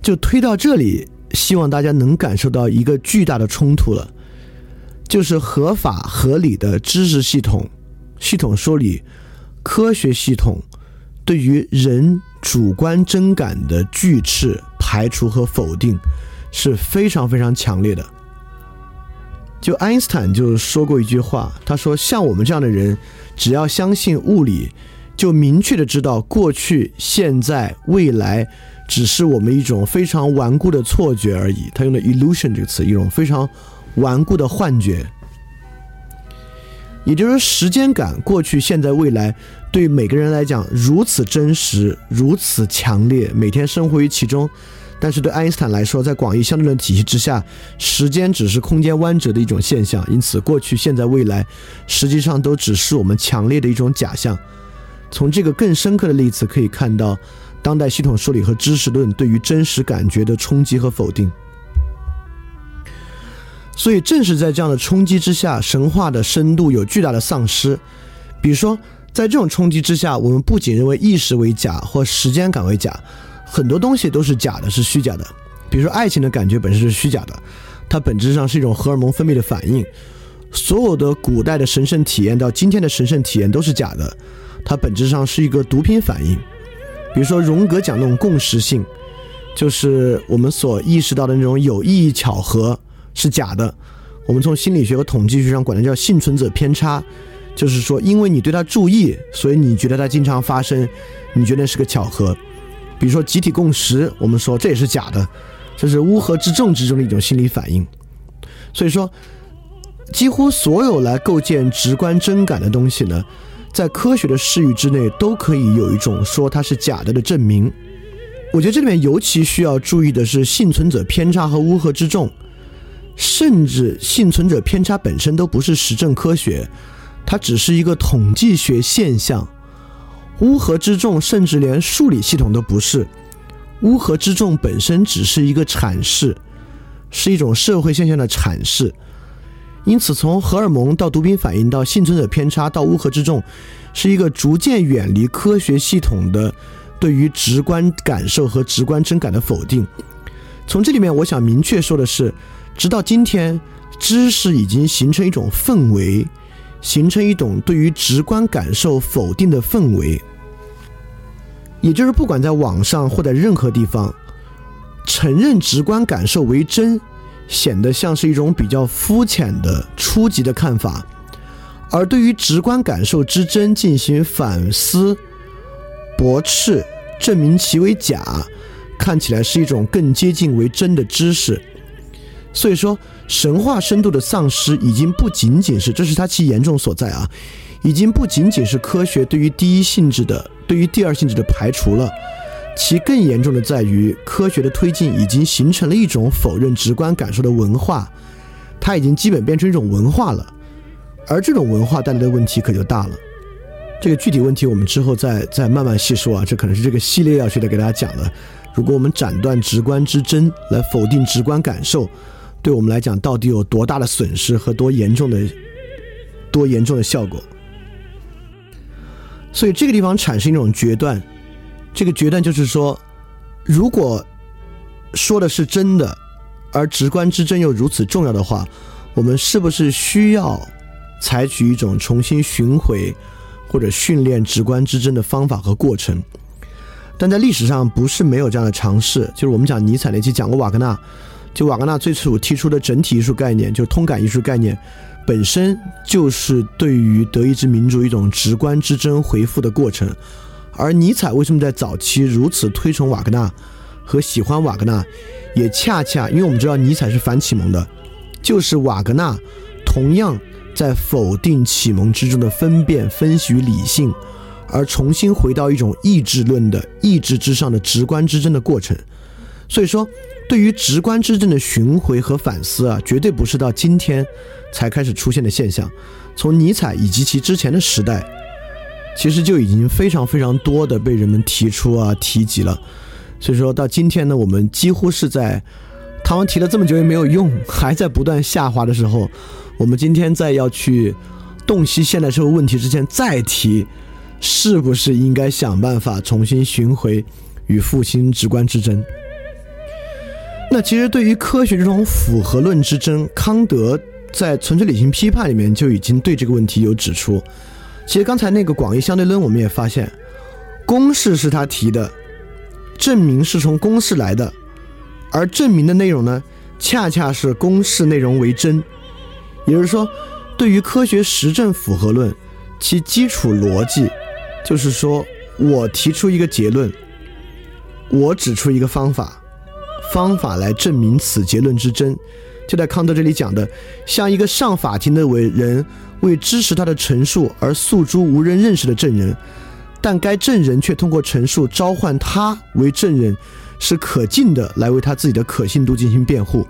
就推到这里，希望大家能感受到一个巨大的冲突了，就是合法合理的知识系统、系统说理、科学系统对于人主观真感的拒斥、排除和否定。是非常非常强烈的。就爱因斯坦就说过一句话，他说：“像我们这样的人，只要相信物理，就明确的知道过去、现在、未来只是我们一种非常顽固的错觉而已。”他用的 “illusion” 这个词，一种非常顽固的幻觉。也就是说，时间感，过去、现在、未来，对每个人来讲如此真实、如此强烈，每天生活于其中。但是对爱因斯坦来说，在广义相对论体系之下，时间只是空间弯折的一种现象，因此过去、现在、未来实际上都只是我们强烈的一种假象。从这个更深刻的例子可以看到，当代系统说理和知识论对于真实感觉的冲击和否定。所以正是在这样的冲击之下，神话的深度有巨大的丧失。比如说，在这种冲击之下，我们不仅认为意识为假或时间感为假。很多东西都是假的，是虚假的。比如说，爱情的感觉本身是虚假的，它本质上是一种荷尔蒙分泌的反应。所有的古代的神圣体验到今天的神圣体验都是假的，它本质上是一个毒品反应。比如说，荣格讲那种共识性，就是我们所意识到的那种有意义巧合是假的。我们从心理学和统计学上管它叫幸存者偏差，就是说，因为你对它注意，所以你觉得它经常发生，你觉得是个巧合。比如说集体共识，我们说这也是假的，这是乌合之众之中的一种心理反应。所以说，几乎所有来构建直观真感的东西呢，在科学的视域之内，都可以有一种说它是假的的证明。我觉得这里面尤其需要注意的是幸存者偏差和乌合之众，甚至幸存者偏差本身都不是实证科学，它只是一个统计学现象。乌合之众，甚至连数理系统都不是。乌合之众本身只是一个阐释，是一种社会现象的阐释。因此，从荷尔蒙到毒品反应到幸存者偏差到乌合之众，是一个逐渐远离科学系统的对于直观感受和直观真感的否定。从这里面，我想明确说的是，直到今天，知识已经形成一种氛围，形成一种对于直观感受否定的氛围。也就是，不管在网上或在任何地方，承认直观感受为真，显得像是一种比较肤浅的初级的看法；而对于直观感受之真进行反思、驳斥、证明其为假，看起来是一种更接近为真的知识。所以说，神话深度的丧失已经不仅仅是，这是它其严重所在啊。已经不仅仅是科学对于第一性质的、对于第二性质的排除了，其更严重的在于科学的推进已经形成了一种否认直观感受的文化，它已经基本变成一种文化了，而这种文化带来的问题可就大了。这个具体问题我们之后再再慢慢细说啊，这可能是这个系列要去的给大家讲的。如果我们斩断直观之争来否定直观感受，对我们来讲到底有多大的损失和多严重的、多严重的效果？所以这个地方产生一种决断，这个决断就是说，如果说的是真的，而直观之争又如此重要的话，我们是不是需要采取一种重新寻回或者训练直观之争的方法和过程？但在历史上不是没有这样的尝试，就是我们讲尼采那期讲过瓦格纳，就瓦格纳最初提出的整体艺术概念，就是通感艺术概念。本身就是对于德意志民族一种直观之争回复的过程，而尼采为什么在早期如此推崇瓦格纳和喜欢瓦格纳，也恰恰因为我们知道尼采是反启蒙的，就是瓦格纳同样在否定启蒙之中的分辨、分析与理性，而重新回到一种意志论的意志之上的直观之争的过程。所以说，对于直观之争的巡回和反思啊，绝对不是到今天才开始出现的现象。从尼采以及其之前的时代，其实就已经非常非常多的被人们提出啊提及了。所以说到今天呢，我们几乎是在他们提了这么久也没有用，还在不断下滑的时候，我们今天在要去洞悉现代社会问题之前再提，是不是应该想办法重新寻回与复兴直观之争？那其实对于科学这种符合论之争，康德在《纯粹理性批判》里面就已经对这个问题有指出。其实刚才那个广义相对论，我们也发现，公式是他提的，证明是从公式来的，而证明的内容呢，恰恰是公式内容为真。也就是说，对于科学实证符合论，其基础逻辑就是说我提出一个结论，我指出一个方法。方法来证明此结论之真，就在康德这里讲的，像一个上法庭的为人为支持他的陈述而诉诸无人认识的证人，但该证人却通过陈述召唤他为证人，是可敬的来为他自己的可信度进行辩护。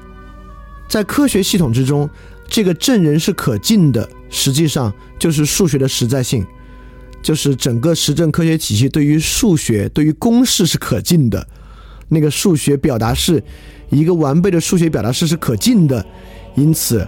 在科学系统之中，这个证人是可敬的，实际上就是数学的实在性，就是整个实证科学体系对于数学、对于公式是可敬的。那个数学表达式，一个完备的数学表达式是可敬的，因此，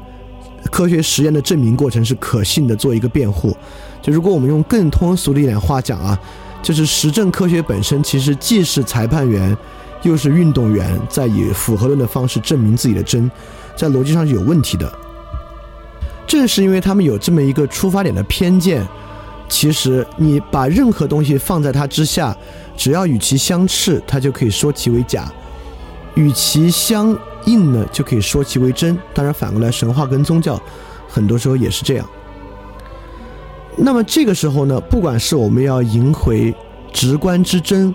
科学实验的证明过程是可信的。做一个辩护，就如果我们用更通俗的一点话讲啊，就是实证科学本身其实既是裁判员，又是运动员，在以符合论的方式证明自己的真，在逻辑上是有问题的。正是因为他们有这么一个出发点的偏见，其实你把任何东西放在它之下。只要与其相斥，它就可以说其为假；与其相应呢，就可以说其为真。当然，反过来，神话跟宗教很多时候也是这样。那么这个时候呢，不管是我们要赢回直观之真，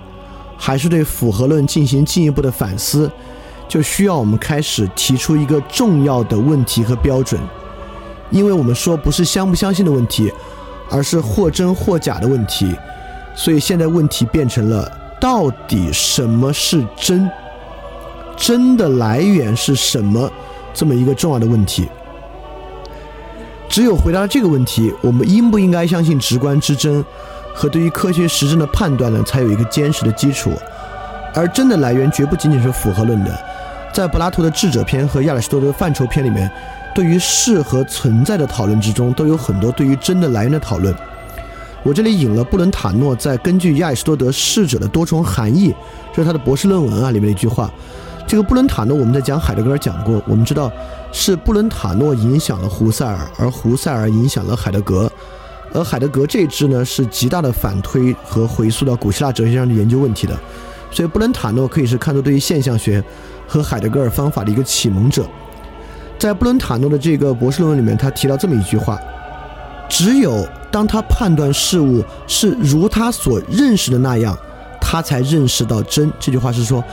还是对符合论进行进一步的反思，就需要我们开始提出一个重要的问题和标准。因为我们说不是相不相信的问题，而是或真或假的问题。所以现在问题变成了，到底什么是真？真的来源是什么？这么一个重要的问题。只有回答了这个问题，我们应不应该相信直观之真，和对于科学实证的判断呢，才有一个坚实的基础。而真的来源绝不仅仅是符合论的，在柏拉图的智者篇和亚里士多德范畴篇里面，对于是和存在的讨论之中，都有很多对于真的来源的讨论。我这里引了布伦塔诺在根据亚里士多德逝者的多重含义，这是他的博士论文啊里面的一句话。这个布伦塔诺我们在讲海德格尔讲过，我们知道是布伦塔诺影响了胡塞尔，而胡塞尔影响了海德格，而海德格这支呢是极大的反推和回溯到古希腊哲学上的研究问题的。所以布伦塔诺可以是看作对于现象学和海德格尔方法的一个启蒙者。在布伦塔诺的这个博士论文里面，他提到这么一句话。只有当他判断事物是如他所认识的那样，他才认识到真。这句话是说，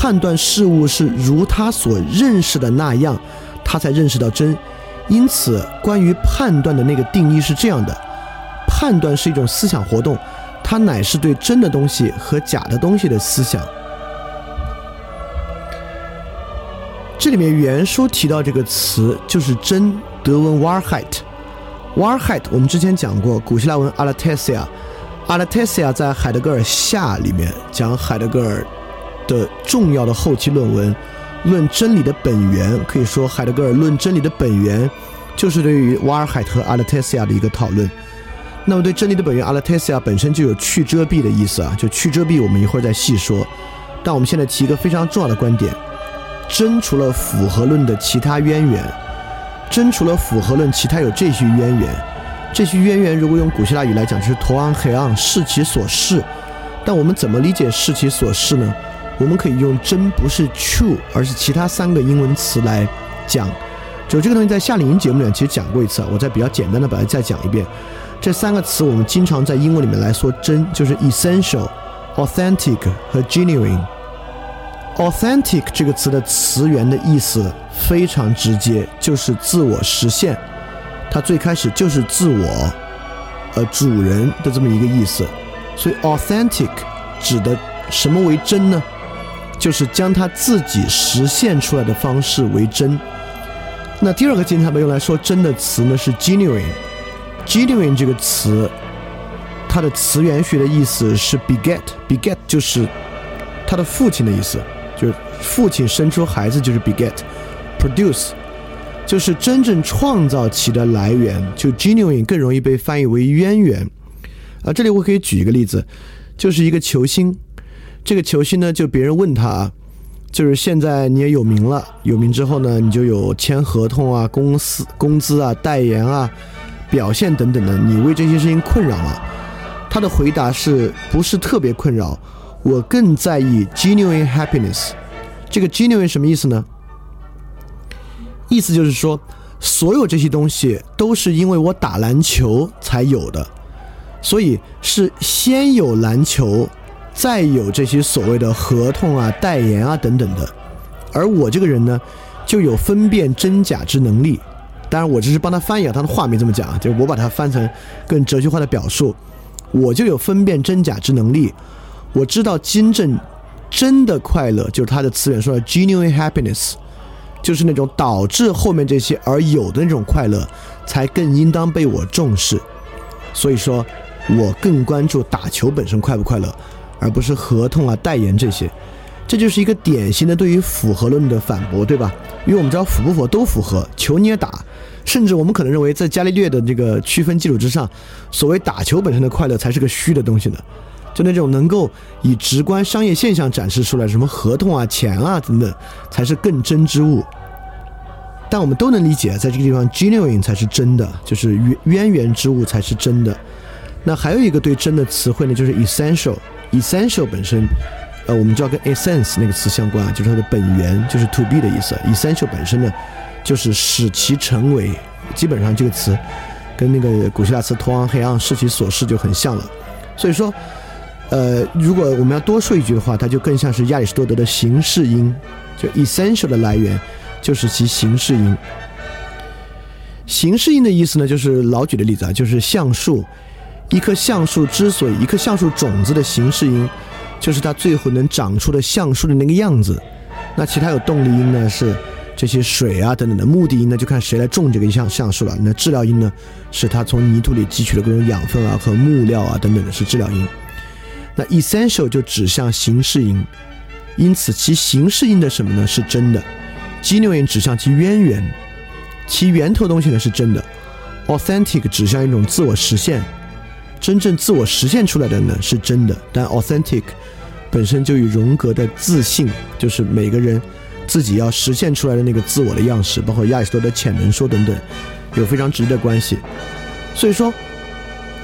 判断事物是如他所认识的那样，他才认识到真。因此，关于判断的那个定义是这样的：判断是一种思想活动，它乃是对真的东西和假的东西的思想。这里面原书提到这个词就是“真”，德文 “Wahrheit”。Wahrheit，我们之前讲过古希腊文 Alathesia，Alathesia 在海德格尔下里面讲海德格尔的重要的后期论文，论真理的本源。可以说，海德格尔论真理的本源就是对于瓦尔海特和 Alathesia 的一个讨论。那么，对真理的本源阿勒泰西亚本身就有去遮蔽的意思啊，就去遮蔽，我们一会儿再细说。但我们现在提一个非常重要的观点：真除了符合论的其他渊源。真除了符合论，其他有这些渊源。这些渊源如果用古希腊语来讲，就是头昂黑昂视其所视。但我们怎么理解视其所视呢？我们可以用真不是 true，而是其他三个英文词来讲。就这个东西在夏令营节目里面其实讲过一次，我再比较简单的把它再讲一遍。这三个词我们经常在英文里面来说真，就是 essential、authentic 和 genuine。authentic 这个词的词源的意思非常直接，就是自我实现。它最开始就是自我，呃，主人的这么一个意思。所以 authentic 指的什么为真呢？就是将他自己实现出来的方式为真。那第二个经常被用来说真的词呢是 genuine。genuine 这个词，它的词源学的意思是 beget，beget 就是他的父亲的意思，就是父亲生出孩子就是 beget。produce 就是真正创造其的来源，就 genuine 更容易被翻译为渊源。啊，这里我可以举一个例子，就是一个球星，这个球星呢，就别人问他，就是现在你也有名了，有名之后呢，你就有签合同啊、公司工资啊、代言啊、表现等等的，你为这些事情困扰吗？他的回答是不是特别困扰？我更在意 genuine happiness。这个 genuine 什么意思呢？意思就是说，所有这些东西都是因为我打篮球才有的。所以是先有篮球，再有这些所谓的合同啊、代言啊等等的。而我这个人呢，就有分辨真假之能力。当然，我只是帮他翻译啊，他的话没这么讲，就我把它翻成更哲学化的表述。我就有分辨真假之能力，我知道金正真的快乐，就是他的词源说的 genuine happiness，就是那种导致后面这些而有的那种快乐，才更应当被我重视。所以说。我更关注打球本身快不快乐，而不是合同啊、代言这些。这就是一个典型的对于符合论的反驳，对吧？因为我们知道符不符合都符合，球你也打，甚至我们可能认为在伽利略的这个区分基础之上，所谓打球本身的快乐才是个虚的东西呢。就那种能够以直观商业现象展示出来，什么合同啊、钱啊等等，才是更真之物。但我们都能理解，在这个地方，genuine 才是真的，就是渊渊源之物才是真的。那还有一个对真的词汇呢，就是 essential。Essential 本身，呃，我们就要跟 essence 那个词相关啊，就是它的本源，就是 to be 的意思。essential 本身呢，就是使其成为。基本上这个词跟那个古希腊词 to on he on 视其所示就很像了。所以说，呃，如果我们要多说一句的话，它就更像是亚里士多德的形式音。就 essential 的来源就是其形式音。形式音的意思呢，就是老举的例子啊，就是橡树。一棵橡树之所以一棵橡树种子的形式音，就是它最后能长出的橡树的那个样子。那其他有动力音呢？是这些水啊等等的。目的音呢，就看谁来种这个橡橡树了。那治疗音呢，是它从泥土里汲取的各种养分啊和木料啊等等的，是治疗音。那 essential 就指向形式音，因此其形式音的什么呢？是真的。genuine 指向其渊源，其源头东西呢是真的。authentic 指向一种自我实现。真正自我实现出来的呢是真的，但 authentic 本身就与荣格的自信，就是每个人自己要实现出来的那个自我的样式，包括亚里士多德潜能说等等，有非常直接的关系。所以说，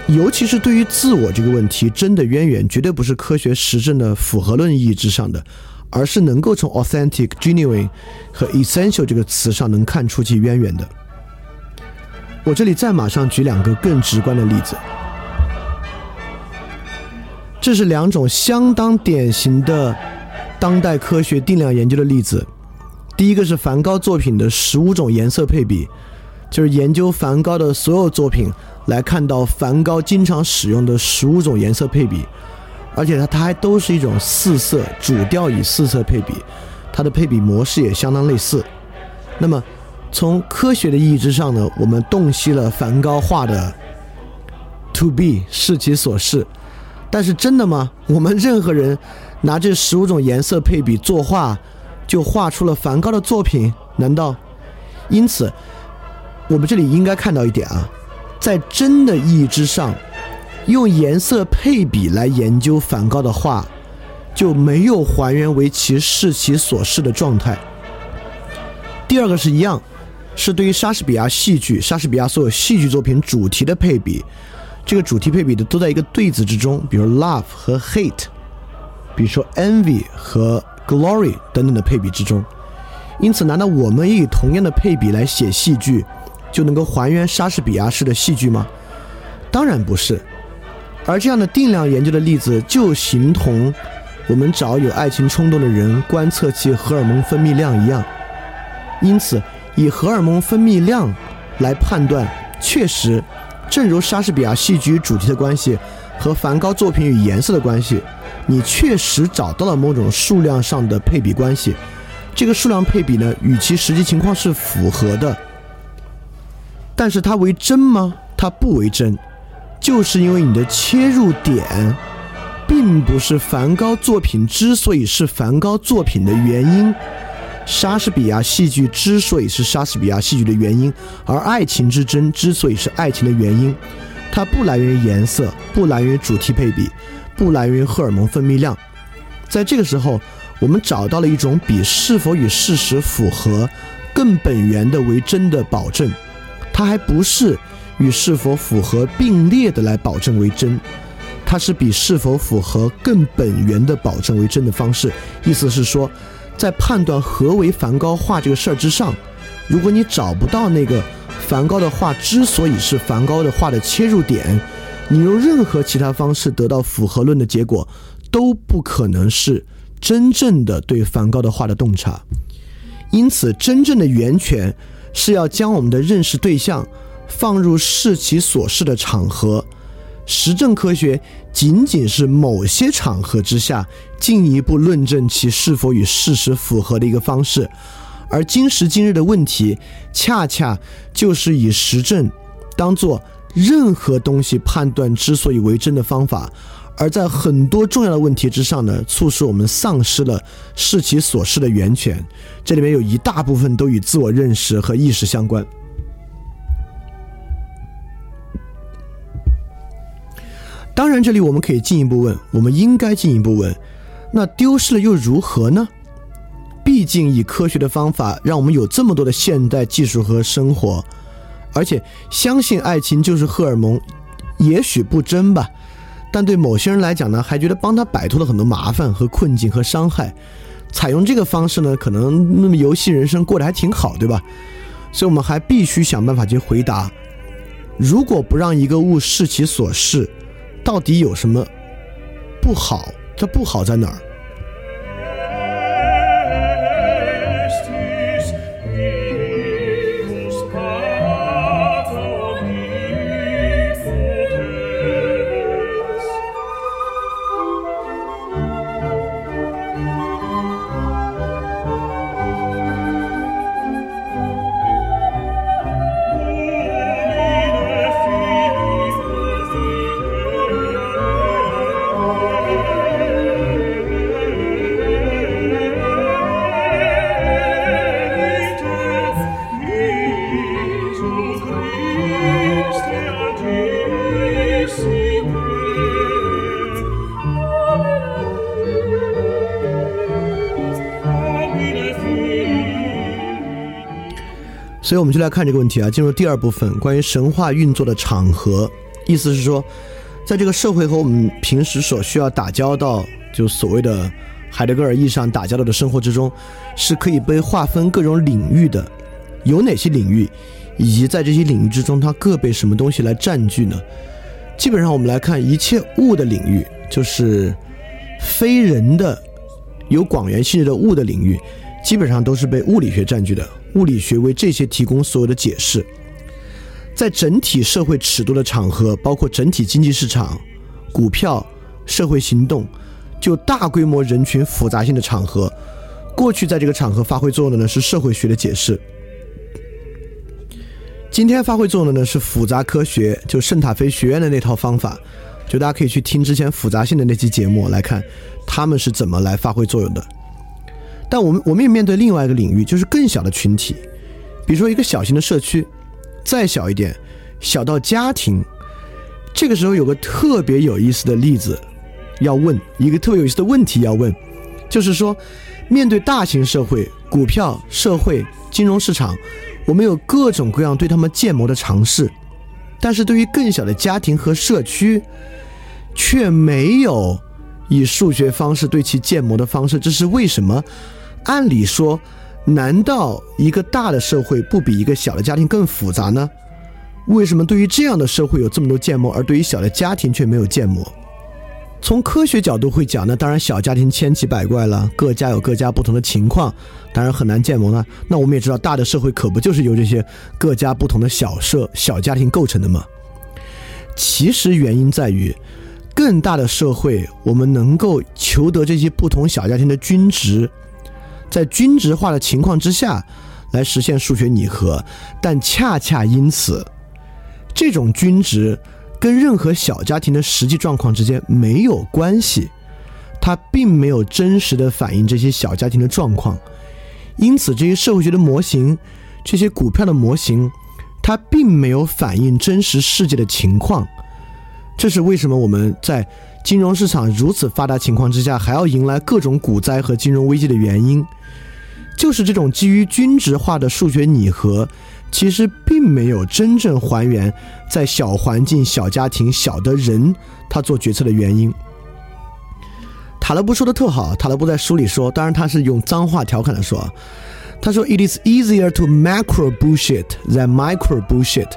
尤其是对于自我这个问题，真的渊源绝对不是科学实证的符合论意义之上的，而是能够从 authentic、genuine 和 essential 这个词上能看出其渊源的。我这里再马上举两个更直观的例子。这是两种相当典型的当代科学定量研究的例子。第一个是梵高作品的十五种颜色配比，就是研究梵高的所有作品，来看到梵高经常使用的十五种颜色配比，而且它它还都是一种四色主调以四色配比，它的配比模式也相当类似。那么从科学的意义之上呢，我们洞悉了梵高画的 to be 视其所示。但是真的吗？我们任何人拿这十五种颜色配比作画，就画出了梵高的作品？难道？因此，我们这里应该看到一点啊，在真的意义之上，用颜色配比来研究梵高的画，就没有还原为其视其所视的状态。第二个是一样，是对于莎士比亚戏剧、莎士比亚所有戏剧作品主题的配比。这个主题配比的都在一个对子之中，比如 love 和 hate，比如说 envy 和 glory 等等的配比之中。因此，难道我们也以同样的配比来写戏剧，就能够还原莎士比亚式的戏剧吗？当然不是。而这样的定量研究的例子，就形同我们找有爱情冲动的人观测其荷尔蒙分泌量一样。因此，以荷尔蒙分泌量来判断，确实。正如莎士比亚戏剧主题的关系和梵高作品与颜色的关系，你确实找到了某种数量上的配比关系，这个数量配比呢与其实际情况是符合的，但是它为真吗？它不为真，就是因为你的切入点，并不是梵高作品之所以是梵高作品的原因，莎士比亚戏剧之所以是莎士比亚戏剧的原因，而爱情之争之所以是爱情的原因，它不来源于颜色，不来源于主题配比，不来源于荷尔蒙分泌量。在这个时候，我们找到了一种比是否与事实符合更本源的为真的保证，它还不是。与是否符合并列的来保证为真，它是比是否符合更本源的保证为真的方式。意思是说，在判断何为梵高画这个事儿之上，如果你找不到那个梵高的画之所以是梵高的画的切入点，你用任何其他方式得到符合论的结果，都不可能是真正的对梵高的画的洞察。因此，真正的源泉是要将我们的认识对象。放入视其所示的场合，实证科学仅仅是某些场合之下进一步论证其是否与事实符合的一个方式，而今时今日的问题，恰恰就是以实证当做任何东西判断之所以为真的方法，而在很多重要的问题之上呢，促使我们丧失了视其所示的源泉。这里面有一大部分都与自我认识和意识相关。当然，这里我们可以进一步问，我们应该进一步问，那丢失了又如何呢？毕竟以科学的方法，让我们有这么多的现代技术和生活，而且相信爱情就是荷尔蒙，也许不真吧，但对某些人来讲呢，还觉得帮他摆脱了很多麻烦和困境和伤害。采用这个方式呢，可能那么游戏人生过得还挺好，对吧？所以我们还必须想办法去回答：如果不让一个物视其所视。到底有什么不好？这不好在哪儿？所以我们就来看这个问题啊，进入第二部分，关于神话运作的场合。意思是说，在这个社会和我们平时所需要打交道，就所谓的海德格尔意义上打交道的生活之中，是可以被划分各种领域的。有哪些领域，以及在这些领域之中，它各被什么东西来占据呢？基本上，我们来看一切物的领域，就是非人的、有广元性质的物的领域。基本上都是被物理学占据的，物理学为这些提供所有的解释。在整体社会尺度的场合，包括整体经济市场、股票、社会行动，就大规模人群复杂性的场合，过去在这个场合发挥作用的呢是社会学的解释。今天发挥作用的呢是复杂科学，就圣塔菲学院的那套方法，就大家可以去听之前复杂性的那期节目来看，他们是怎么来发挥作用的。但我们我们也面对另外一个领域，就是更小的群体，比如说一个小型的社区，再小一点，小到家庭。这个时候有个特别有意思的例子要问，一个特别有意思的问题要问，就是说，面对大型社会、股票、社会、金融市场，我们有各种各样对他们建模的尝试，但是对于更小的家庭和社区，却没有以数学方式对其建模的方式，这是为什么？按理说，难道一个大的社会不比一个小的家庭更复杂呢？为什么对于这样的社会有这么多建模，而对于小的家庭却没有建模？从科学角度会讲，那当然小家庭千奇百怪了，各家有各家不同的情况，当然很难建模了。那我们也知道，大的社会可不就是由这些各家不同的小社、小家庭构成的吗？其实原因在于，更大的社会，我们能够求得这些不同小家庭的均值，在均值化的情况之下来实现数学拟合，但恰恰因此，这种均值跟任何小家庭的实际状况之间没有关系，它并没有真实的反映这些小家庭的状况，因此这些社会学的模型，这些股票的模型，它并没有反映真实世界的情况。这是为什么我们在金融市场如此发达情况之下，还要迎来各种股灾和金融危机的原因，就是这种基于均值化的数学拟合，其实并没有真正还原在小环境、小家庭、小的人他做决策的原因。塔勒布说的特好，塔勒布在书里说，当然他是用脏话调侃的说，他说：“It is easier to macro bullshit than micro bullshit。”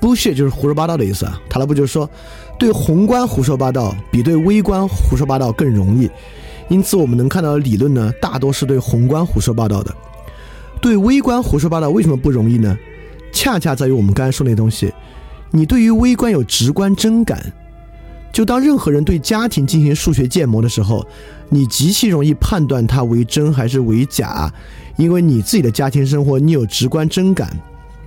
bullshit 就是胡说八道的意思啊。塔勒布就是说。对宏观胡说八道比对微观胡说八道更容易，因此我们能看到的理论呢，大多是对宏观胡说八道的。对微观胡说八道为什么不容易呢？恰恰在于我们刚才说那东西，你对于微观有直观真感。就当任何人对家庭进行数学建模的时候，你极其容易判断它为真还是为假，因为你自己的家庭生活你有直观真感。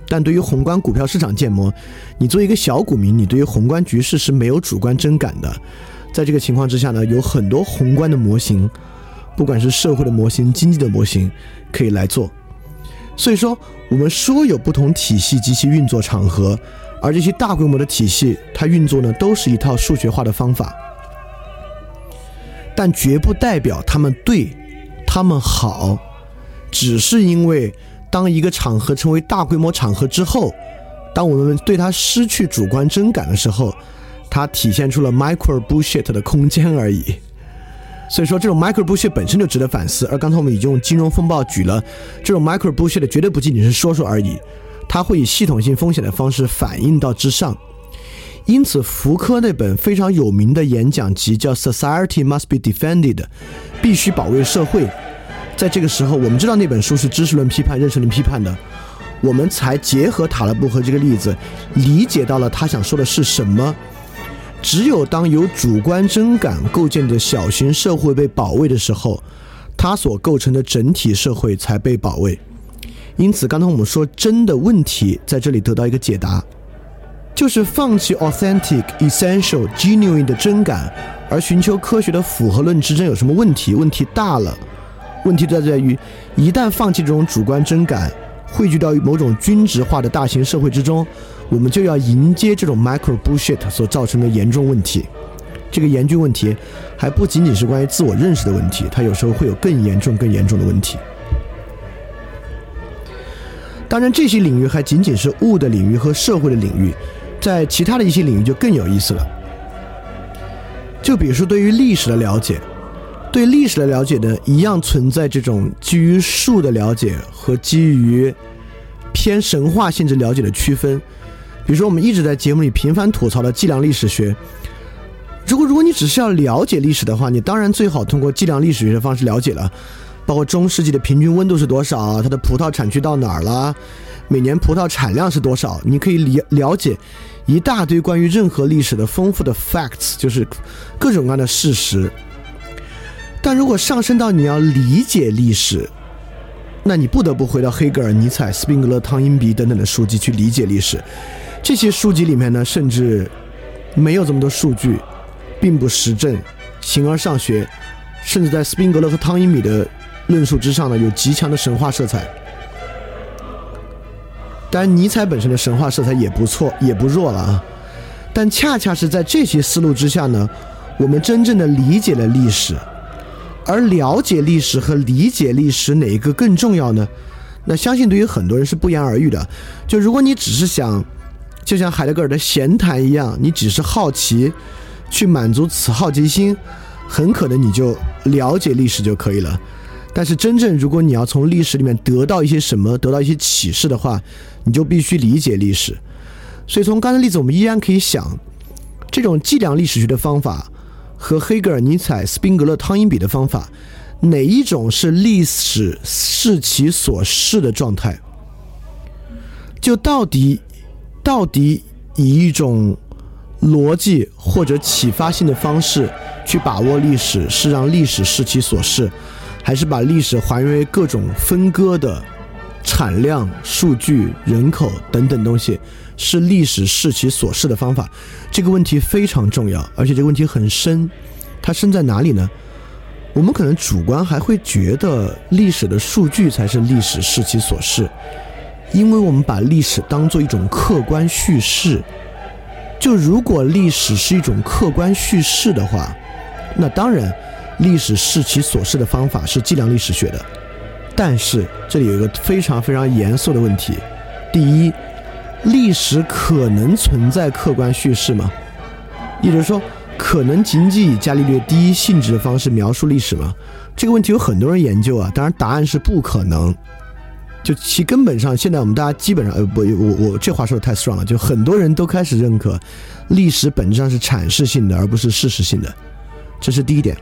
但对于宏观股票市场建模，你作为一个小股民，你对于宏观局势是没有主观真感的。在这个情况之下呢，有很多宏观的模型，不管是社会的模型、经济的模型，可以来做。所以说，我们说有不同体系及其运作场合，而这些大规模的体系，它运作呢，都是一套数学化的方法，但绝不代表他们对，他们好，只是因为。当一个场合成为大规模场合之后，当我们对它失去主观真感的时候，它体现出了 micro bullshit 的空间而已。所以说，这种 micro bullshit 本身就值得反思。而刚才我们已经用金融风暴举了这种 micro bullshit，绝对不仅仅是说说而已，它会以系统性风险的方式反映到之上。因此，福柯那本非常有名的演讲集叫 Society Must Be Defended，必须保卫社会。在这个时候，我们知道那本书是知识论批判、认识论批判的，我们才结合塔勒布和这个例子，理解到了他想说的是什么。只有当由主观真感构建的小型社会被保卫的时候，它所构成的整体社会才被保卫。因此，刚才我们说真的问题在这里得到一个解答，就是放弃 authentic、essential、genuine 的真感，而寻求科学的符合论之争有什么问题？问题大了。问题在在于，一旦放弃这种主观真感，汇聚到某种均值化的大型社会之中，我们就要迎接这种 micro bullshit 所造成的严重问题。这个严峻问题还不仅仅是关于自我认识的问题，它有时候会有更严重、更严重的问题。当然，这些领域还仅仅是物的领域和社会的领域，在其他的一些领域就更有意思了。就比如说对于历史的了解。对历史的了解呢，一样存在这种基于数的了解和基于偏神话性质了解的区分。比如说，我们一直在节目里频繁吐槽的计量历史学。如果如果你只是要了解历史的话，你当然最好通过计量历史学的方式了解了，包括中世纪的平均温度是多少，它的葡萄产区到哪儿了，每年葡萄产量是多少，你可以了了解一大堆关于任何历史的丰富的 facts，就是各种各样的事实。但如果上升到你要理解历史，那你不得不回到黑格尔、尼采、斯宾格勒、汤因比等等的书籍去理解历史。这些书籍里面呢，甚至没有这么多数据，并不实证，形而上学，甚至在斯宾格勒和汤因比的论述之上呢，有极强的神话色彩。当然，尼采本身的神话色彩也不错，也不弱了啊。但恰恰是在这些思路之下呢，我们真正的理解了历史。而了解历史和理解历史哪一个更重要呢？那相信对于很多人是不言而喻的。就如果你只是想，就像海德格尔的闲谈一样，你只是好奇，去满足此好奇心，很可能你就了解历史就可以了。但是真正如果你要从历史里面得到一些什么，得到一些启示的话，你就必须理解历史。所以从刚才例子，我们依然可以想，这种计量历史学的方法。和黑格尔、尼采、斯宾格勒、汤因比的方法，哪一种是历史视其所视的状态？就到底到底以一种逻辑或者启发性的方式去把握历史，是让历史视其所是，还是把历史还原为各种分割的产量、数据、人口等等东西，是历史视其所视的方法？这个问题非常重要，而且这个问题很深。它深在哪里呢？我们可能主观还会觉得历史的数据才是历史视其所视，因为我们把历史当做一种客观叙事。就如果历史是一种客观叙事的话，那当然，历史视其所视的方法是计量历史学的。但是这里有一个非常非常严肃的问题：第一，历史可能存在客观叙事吗？也就是说。可能仅仅以伽利略第一性质的方式描述历史吗？这个问题有很多人研究啊。当然，答案是不可能。就其根本上，现在我们大家基本上，呃，不，我我这话说的太 strong 了。就很多人都开始认可，历史本质上是阐释性的，而不是事实性的。这是第一点。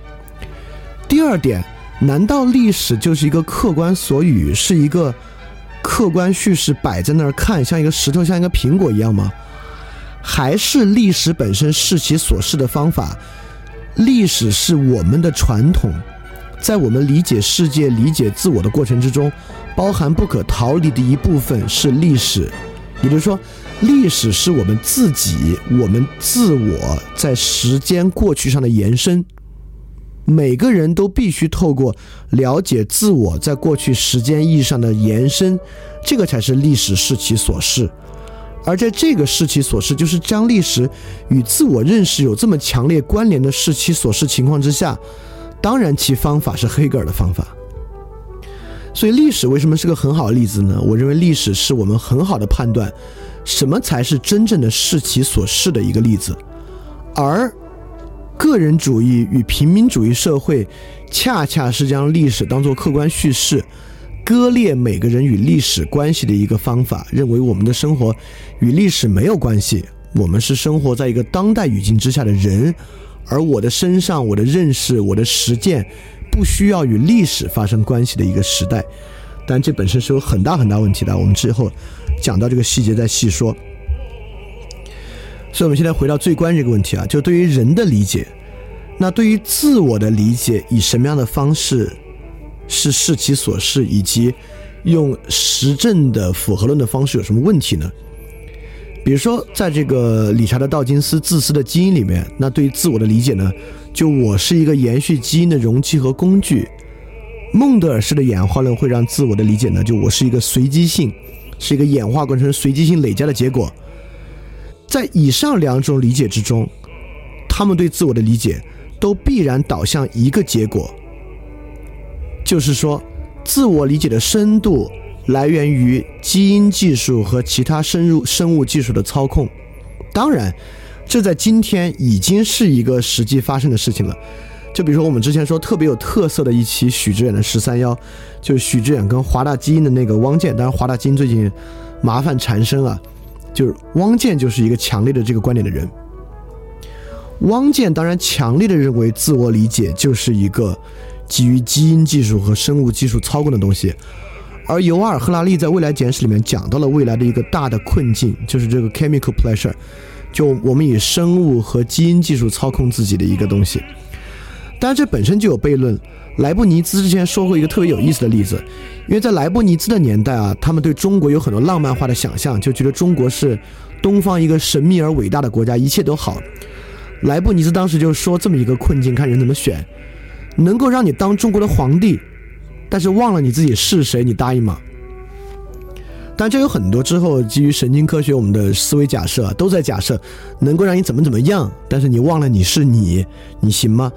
第二点，难道历史就是一个客观所语，是一个客观叙事摆在那儿看，像一个石头，像一个苹果一样吗？还是历史本身是其所示的方法，历史是我们的传统，在我们理解世界、理解自我的过程之中，包含不可逃离的一部分是历史。也就是说，历史是我们自己、我们自我在时间过去上的延伸。每个人都必须透过了解自我在过去时间意义上的延伸，这个才是历史是其所示。而在这个视其所示，就是将历史与自我认识有这么强烈关联的视其所示情况之下，当然其方法是黑格尔的方法。所以历史为什么是个很好的例子呢？我认为历史是我们很好的判断什么才是真正的视其所示的一个例子，而个人主义与平民主义社会恰恰是将历史当作客观叙事。割裂每个人与历史关系的一个方法，认为我们的生活与历史没有关系，我们是生活在一个当代语境之下的人，而我的身上、我的认识、我的实践，不需要与历史发生关系的一个时代。但这本身是有很大很大问题的，我们之后讲到这个细节再细说。所以，我们现在回到最关这个问题啊，就对于人的理解，那对于自我的理解，以什么样的方式？是视其所视，以及用实证的符合论的方式有什么问题呢？比如说，在这个理查德道金斯《自私的基因》里面，那对于自我的理解呢，就我是一个延续基因的容器和工具。孟德尔式的演化论会让自我的理解呢，就我是一个随机性，是一个演化过程随机性累加的结果。在以上两种理解之中，他们对自我的理解都必然导向一个结果。就是说，自我理解的深度来源于基因技术和其他深入生物技术的操控。当然，这在今天已经是一个实际发生的事情了。就比如说，我们之前说特别有特色的一期许知远的十三幺，就是许知远跟华大基因的那个汪建。当然，华大基因最近麻烦缠身啊，就是汪建就是一个强烈的这个观点的人。汪建当然强烈的认为，自我理解就是一个。基于基因技术和生物技术操控的东西，而尤瓦尔·赫拉利在《未来简史》里面讲到了未来的一个大的困境，就是这个 chemical pleasure，就我们以生物和基因技术操控自己的一个东西。当然，这本身就有悖论。莱布尼兹之前说过一个特别有意思的例子，因为在莱布尼兹的年代啊，他们对中国有很多浪漫化的想象，就觉得中国是东方一个神秘而伟大的国家，一切都好。莱布尼兹当时就说这么一个困境，看人怎么选。能够让你当中国的皇帝，但是忘了你自己是谁，你答应吗？但这有很多之后基于神经科学我们的思维假设都在假设能够让你怎么怎么样，但是你忘了你是你，你行吗？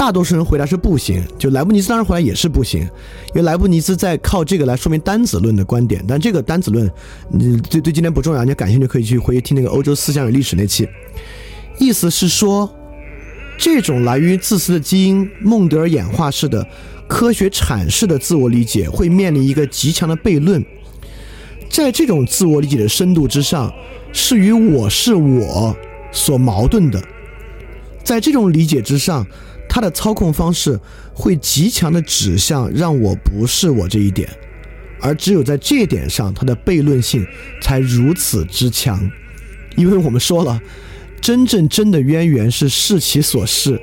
大多数人回答是不行。就莱布尼兹当然回答也是不行，因为莱布尼兹在靠这个来说明单子论的观点，但这个单子论，你对对今天不重要，你感兴趣可以去回去听那个欧洲思想与历史那期，意思是说。这种来源于自私的基因、孟德尔演化式的科学阐释的自我理解，会面临一个极强的悖论。在这种自我理解的深度之上，是与我是我所矛盾的。在这种理解之上，它的操控方式会极强的指向让我不是我这一点，而只有在这一点上，它的悖论性才如此之强。因为我们说了。真正真的渊源是视其所视。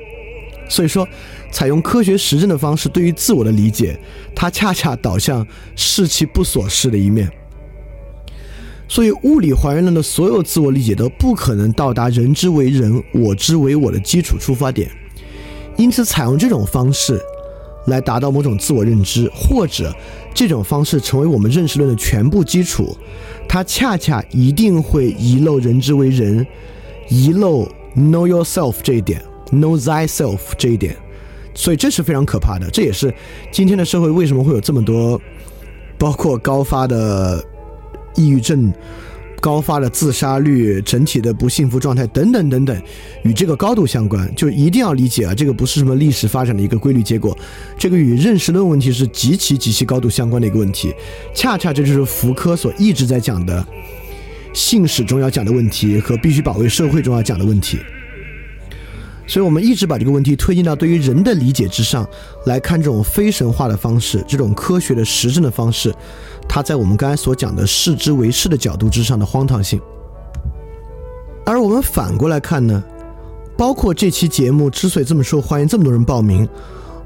所以说，采用科学实证的方式对于自我的理解，它恰恰导向视其不所视的一面。所以，物理还原论的所有自我理解都不可能到达人之为人，我之为我的基础出发点。因此，采用这种方式来达到某种自我认知，或者这种方式成为我们认识论的全部基础，它恰恰一定会遗漏人之为人，遗漏 know yourself 这一点，know thyself 这一点。所以这是非常可怕的。这也是今天的社会为什么会有这么多，包括高发的抑郁症。高发的自杀率、整体的不幸福状态等等等等，与这个高度相关，就一定要理解啊，这个不是什么历史发展的一个规律结果，这个与认识论问题是极其极其高度相关的一个问题。恰恰这就是福柯所一直在讲的信史中要讲的问题和必须保卫社会中要讲的问题。所以，我们一直把这个问题推进到对于人的理解之上来看，这种非神话的方式，这种科学的实证的方式。它在我们刚才所讲的视之为是的角度之上的荒唐性，而我们反过来看呢，包括这期节目之所以这么受欢迎，这么多人报名，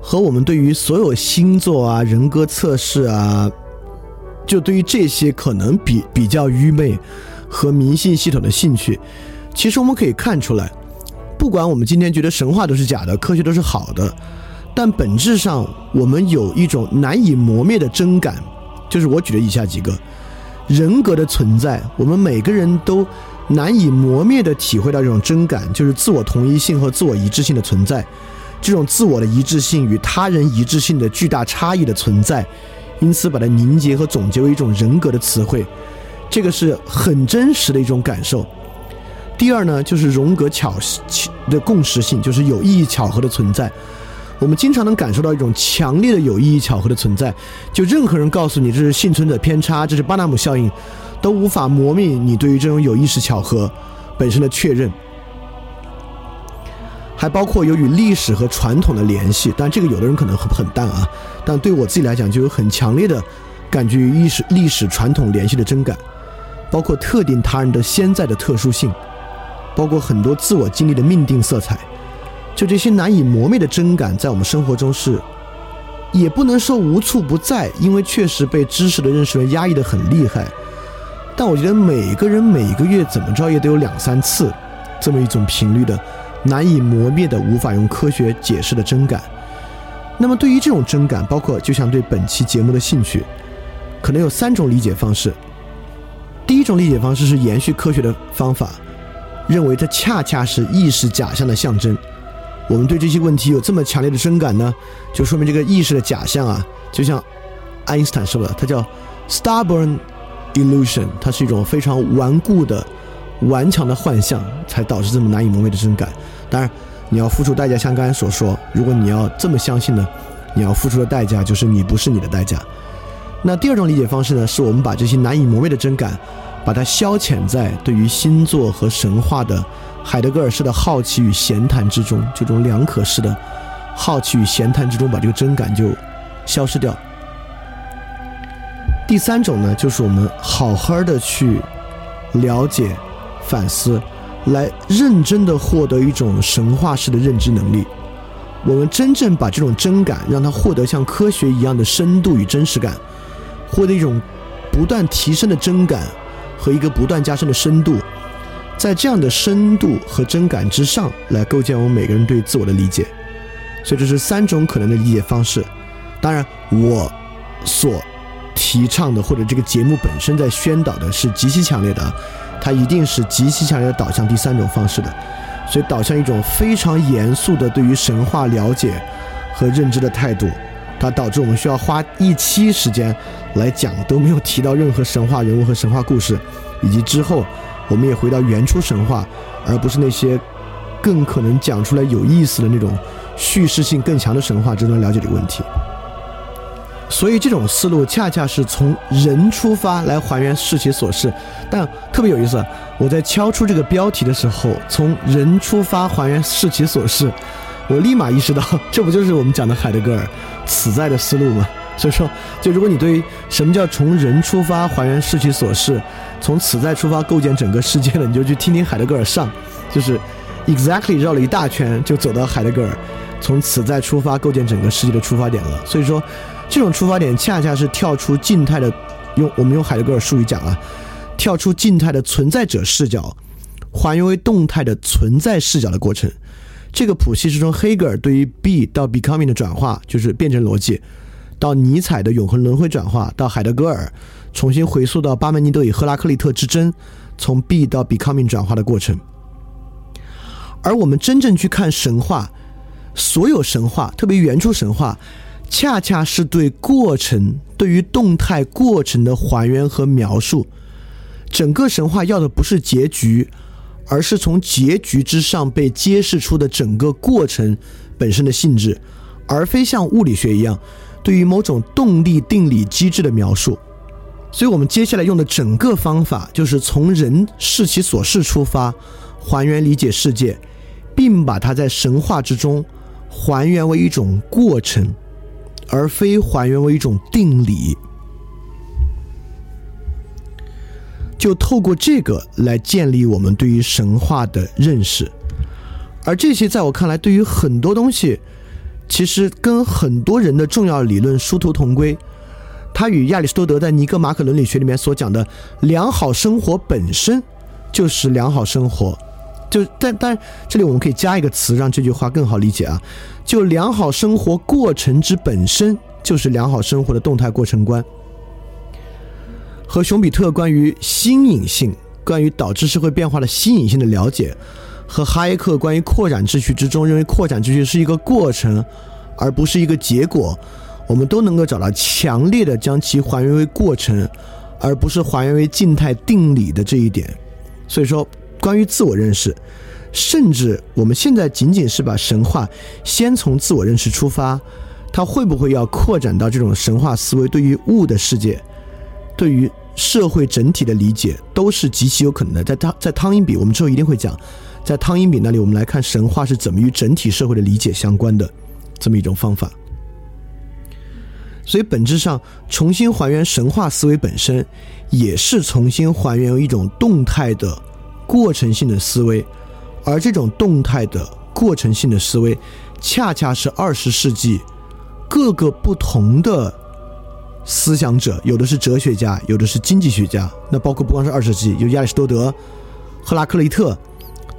和我们对于所有星座啊、人格测试啊，就对于这些可能比比较愚昧和迷信系统的兴趣，其实我们可以看出来，不管我们今天觉得神话都是假的，科学都是好的，但本质上我们有一种难以磨灭的真感。就是我举的以下几个人格的存在，我们每个人都难以磨灭的体会到这种真感，就是自我同一性和自我一致性的存在。这种自我的一致性与他人一致性的巨大差异的存在，因此把它凝结和总结为一种人格的词汇，这个是很真实的一种感受。第二呢，就是荣格巧的共识性，就是有意义巧合的存在。我们经常能感受到一种强烈的有意义巧合的存在，就任何人告诉你这是幸存者偏差，这是巴纳姆效应，都无法磨灭你对于这种有意识巧合本身的确认。还包括有与历史和传统的联系，但这个有的人可能很很淡啊，但对我自己来讲就有很强烈的感觉与历史历史传统联系的真感，包括特定他人的现在的特殊性，包括很多自我经历的命定色彩。就这些难以磨灭的真感，在我们生活中是，也不能说无处不在，因为确实被知识的认识人压抑的很厉害。但我觉得每个人每个月怎么着也得有两三次，这么一种频率的难以磨灭的、无法用科学解释的真感。那么对于这种真感，包括就像对本期节目的兴趣，可能有三种理解方式。第一种理解方式是延续科学的方法，认为它恰恰是意识假象的象征。我们对这些问题有这么强烈的深感呢，就说明这个意识的假象啊，就像爱因斯坦说的，它叫 stubborn illusion，它是一种非常顽固的、顽强的幻象，才导致这么难以磨灭的真感。当然，你要付出代价，像刚才所说，如果你要这么相信呢，你要付出的代价就是你不是你的代价。那第二种理解方式呢，是我们把这些难以磨灭的真感，把它消遣在对于星座和神话的。海德格尔式的好奇与闲谈之中，这种两可式的好奇与闲谈之中，把这个真感就消失掉。第三种呢，就是我们好好的去了解、反思，来认真的获得一种神话式的认知能力。我们真正把这种真感，让它获得像科学一样的深度与真实感，获得一种不断提升的真感和一个不断加深的深度。在这样的深度和真感之上来构建我们每个人对自我的理解，所以这是三种可能的理解方式。当然，我所提倡的或者这个节目本身在宣导的是极其强烈的，它一定是极其强烈的导向第三种方式的，所以导向一种非常严肃的对于神话了解和认知的态度，它导致我们需要花一期时间来讲都没有提到任何神话人物和神话故事，以及之后。我们也回到原初神话，而不是那些更可能讲出来有意思的那种叙事性更强的神话，之中了解这个问题。所以这种思路恰恰是从人出发来还原世其所示，但特别有意思。我在敲出这个标题的时候，从人出发还原世其所示，我立马意识到，这不就是我们讲的海德格尔此在的思路吗？所以说，就如果你对于什么叫从人出发还原视其所示，从此在出发构建整个世界的，你就去听听海德格尔上，就是 exactly 绕了一大圈就走到海德格尔，从此再出发构建整个世界的出发点了。所以说，这种出发点恰恰是跳出静态的，用我们用海德格尔术语讲啊，跳出静态的存在者视角，还原为动态的存在视角的过程。这个谱系是从黑格尔对于 be 到 becoming 的转化，就是变成逻辑，到尼采的永恒轮回转化，到海德格尔重新回溯到巴门尼德与赫拉克利特之争，从 B 到 becoming 转化的过程。而我们真正去看神话，所有神话，特别原初神话，恰恰是对过程、对于动态过程的还原和描述。整个神话要的不是结局。而是从结局之上被揭示出的整个过程本身的性质，而非像物理学一样对于某种动力定理机制的描述。所以，我们接下来用的整个方法就是从人视其所视出发，还原理解世界，并把它在神话之中还原为一种过程，而非还原为一种定理。就透过这个来建立我们对于神话的认识，而这些在我看来，对于很多东西，其实跟很多人的重要理论殊途同归。它与亚里士多德在《尼格马可伦理学》里面所讲的良好生活本身就是良好生活，就但但这里我们可以加一个词，让这句话更好理解啊，就良好生活过程之本身就是良好生活的动态过程观。和熊彼特关于新颖性、关于导致社会变化的新颖性的了解，和哈耶克关于扩展秩序之中认为扩展秩序是一个过程，而不是一个结果，我们都能够找到强烈的将其还原为过程，而不是还原为静态定理的这一点。所以说，关于自我认识，甚至我们现在仅仅是把神话先从自我认识出发，它会不会要扩展到这种神话思维对于物的世界，对于？社会整体的理解都是极其有可能的。在汤在汤因比，我们之后一定会讲，在汤因比那里，我们来看神话是怎么与整体社会的理解相关的这么一种方法。所以本质上，重新还原神话思维本身，也是重新还原一种动态的过程性的思维，而这种动态的过程性的思维，恰恰是二十世纪各个不同的。思想者有的是哲学家，有的是经济学家。那包括不光是二十世纪，有亚里士多德、赫拉克利特，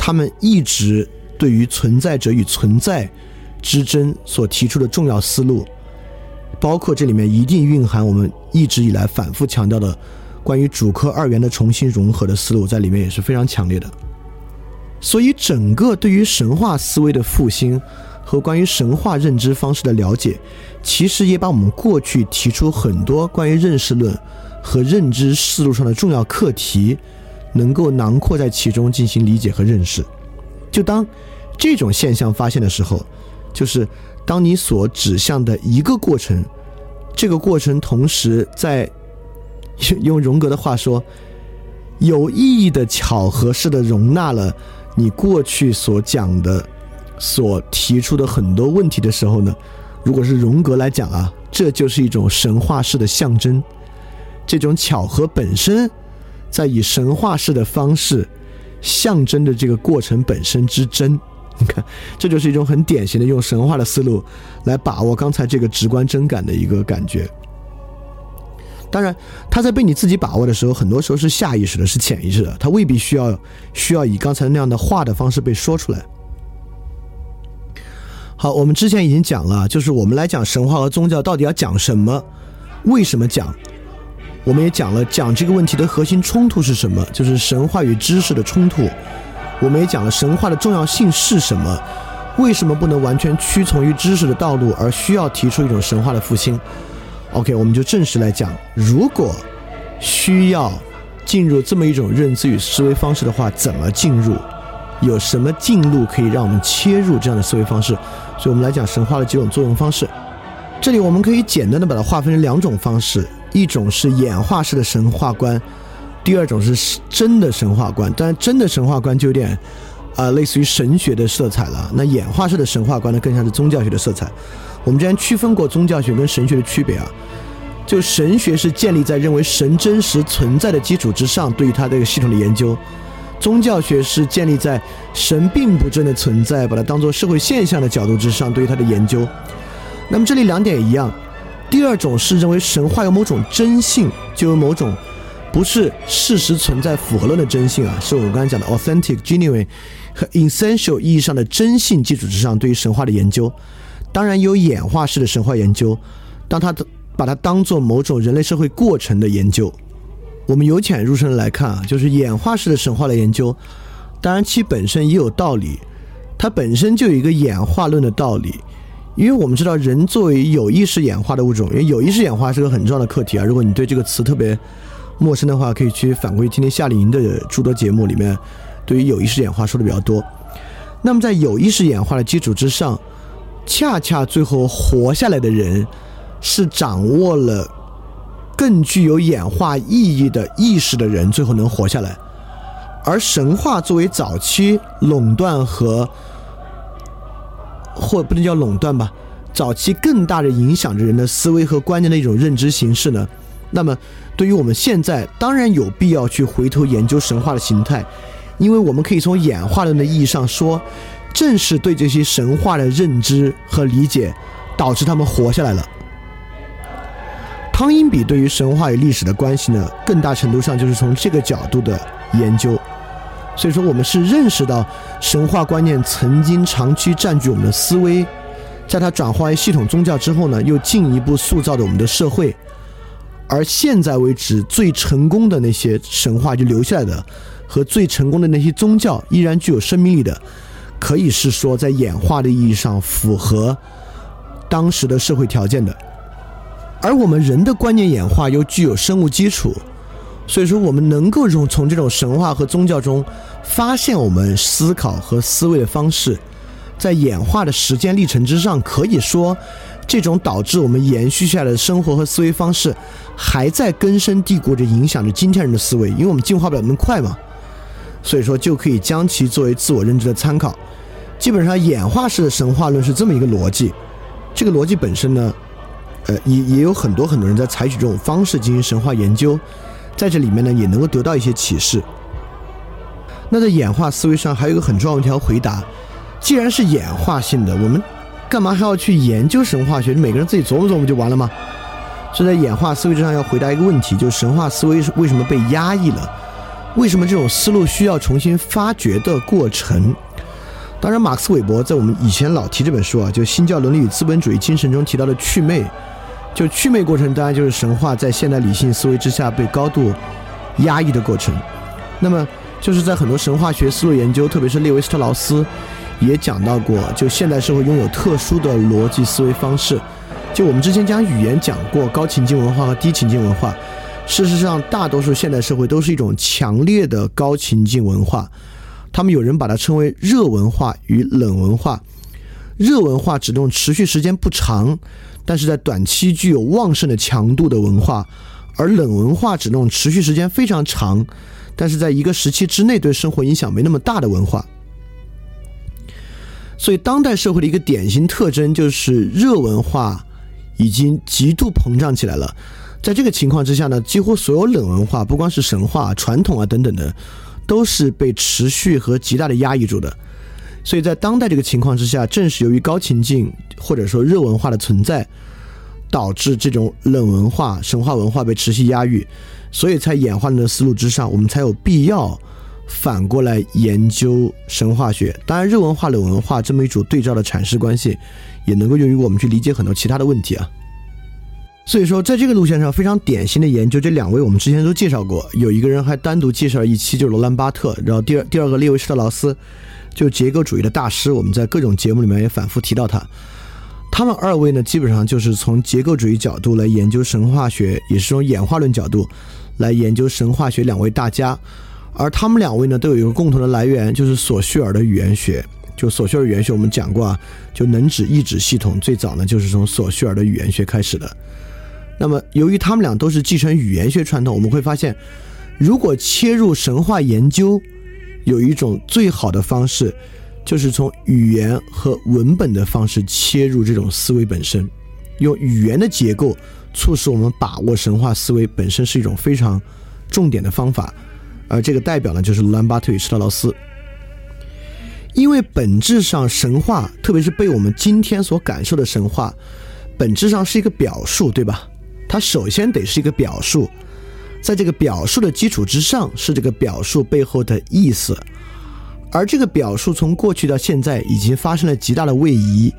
他们一直对于存在者与存在之争所提出的重要思路，包括这里面一定蕴含我们一直以来反复强调的关于主客二元的重新融合的思路，在里面也是非常强烈的。所以，整个对于神话思维的复兴。和关于神话认知方式的了解，其实也把我们过去提出很多关于认识论和认知思路上的重要课题，能够囊括在其中进行理解和认识。就当这种现象发现的时候，就是当你所指向的一个过程，这个过程同时在用荣格的话说，有意义的巧合式的容纳了你过去所讲的。所提出的很多问题的时候呢，如果是荣格来讲啊，这就是一种神话式的象征。这种巧合本身，在以神话式的方式象征着这个过程本身之真。你看，这就是一种很典型的用神话的思路来把握刚才这个直观真感的一个感觉。当然，他在被你自己把握的时候，很多时候是下意识的，是潜意识的，他未必需要需要以刚才那样的话的方式被说出来。好，我们之前已经讲了，就是我们来讲神话和宗教到底要讲什么，为什么讲？我们也讲了，讲这个问题的核心冲突是什么，就是神话与知识的冲突。我们也讲了神话的重要性是什么，为什么不能完全屈从于知识的道路，而需要提出一种神话的复兴？OK，我们就正式来讲，如果需要进入这么一种认知与思维方式的话，怎么进入？有什么进路可以让我们切入这样的思维方式？所以我们来讲神话的几种作用方式。这里我们可以简单的把它划分成两种方式：一种是演化式的神话观，第二种是真的神话观。当然，真的神话观就有点啊，类似于神学的色彩了。那演化式的神话观呢，更像是宗教学的色彩。我们之前区分过宗教学跟神学的区别啊，就神学是建立在认为神真实存在的基础之上，对于它这个系统的研究。宗教学是建立在神并不真的存在，把它当做社会现象的角度之上对于它的研究。那么这里两点一样。第二种是认为神话有某种真性，就有某种不是事实存在符合论的真性啊，是我们刚才讲的 authentic、genuine 和 essential 意义上的真性基础之上对于神话的研究。当然有演化式的神话研究，当它把它当做某种人类社会过程的研究。我们由浅入深来看啊，就是演化式的神话的研究，当然其本身也有道理，它本身就有一个演化论的道理，因为我们知道人作为有意识演化的物种，因为有意识演化是个很重要的课题啊。如果你对这个词特别陌生的话，可以去反馈今天夏令营的诸多节目里面，对于有意识演化说的比较多。那么在有意识演化的基础之上，恰恰最后活下来的人是掌握了。更具有演化意义的意识的人，最后能活下来。而神话作为早期垄断和，或不能叫垄断吧，早期更大的影响着人的思维和观念的一种认知形式呢？那么，对于我们现在，当然有必要去回头研究神话的形态，因为我们可以从演化论的意义上说，正是对这些神话的认知和理解，导致他们活下来了。汤因比对于神话与历史的关系呢，更大程度上就是从这个角度的研究。所以说，我们是认识到神话观念曾经长期占据我们的思维，在它转化为系统宗教之后呢，又进一步塑造着我们的社会。而现在为止最成功的那些神话就留下来的，和最成功的那些宗教依然具有生命力的，可以是说在演化的意义上符合当时的社会条件的。而我们人的观念演化又具有生物基础，所以说我们能够从从这种神话和宗教中发现我们思考和思维的方式，在演化的时间历程之上，可以说这种导致我们延续下来的生活和思维方式，还在根深蒂固地影响着今天人的思维，因为我们进化不了那么快嘛，所以说就可以将其作为自我认知的参考。基本上演化式的神话论是这么一个逻辑，这个逻辑本身呢。呃，也也有很多很多人在采取这种方式进行神话研究，在这里面呢，也能够得到一些启示。那在演化思维上，还有一个很重要的一条回答：既然是演化性的，我们干嘛还要去研究神话学？每个人自己琢磨琢磨就完了吗？所以在演化思维之上，要回答一个问题，就是神话思维是为什么被压抑了？为什么这种思路需要重新发掘的过程？当然，马克思韦伯在我们以前老提这本书啊，就《新教伦理与资本主义精神》中提到的祛魅。就祛魅过程，当然就是神话在现代理性思维之下被高度压抑的过程。那么，就是在很多神话学思路研究，特别是列维斯特劳斯也讲到过，就现代社会拥有特殊的逻辑思维方式。就我们之前将语言讲过高情境文化和低情境文化，事实上，大多数现代社会都是一种强烈的高情境文化。他们有人把它称为热文化与冷文化。热文化指那种持续时间不长。但是在短期具有旺盛的强度的文化，而冷文化指那种持续时间非常长，但是在一个时期之内对生活影响没那么大的文化。所以，当代社会的一个典型特征就是热文化已经极度膨胀起来了。在这个情况之下呢，几乎所有冷文化，不光是神话、传统啊等等的，都是被持续和极大的压抑住的。所以在当代这个情况之下，正是由于高情境或者说热文化的存在，导致这种冷文化、神话文化被持续压抑，所以才演化的思路之上，我们才有必要反过来研究神话学。当然，热文化、冷文化这么一组对照的阐释关系，也能够用于我们去理解很多其他的问题啊。所以说，在这个路线上非常典型的研究，这两位我们之前都介绍过，有一个人还单独介绍了一期，就是罗兰巴特，然后第二第二个列维施特劳斯。就结构主义的大师，我们在各种节目里面也反复提到他。他们二位呢，基本上就是从结构主义角度来研究神话学，也是从演化论角度来研究神话学。两位大家，而他们两位呢，都有一个共同的来源，就是索绪尔的语言学。就索绪尔语言学，我们讲过啊，就能指意指系统最早呢，就是从索绪尔的语言学开始的。那么，由于他们俩都是继承语言学传统，我们会发现，如果切入神话研究。有一种最好的方式，就是从语言和文本的方式切入这种思维本身，用语言的结构促使我们把握神话思维本身是一种非常重点的方法。而这个代表呢就是罗兰巴特与施特劳斯。因为本质上神话，特别是被我们今天所感受的神话，本质上是一个表述，对吧？它首先得是一个表述，在这个表述的基础之上，是这个表述背后的意思。而这个表述从过去到现在已经发生了极大的位移，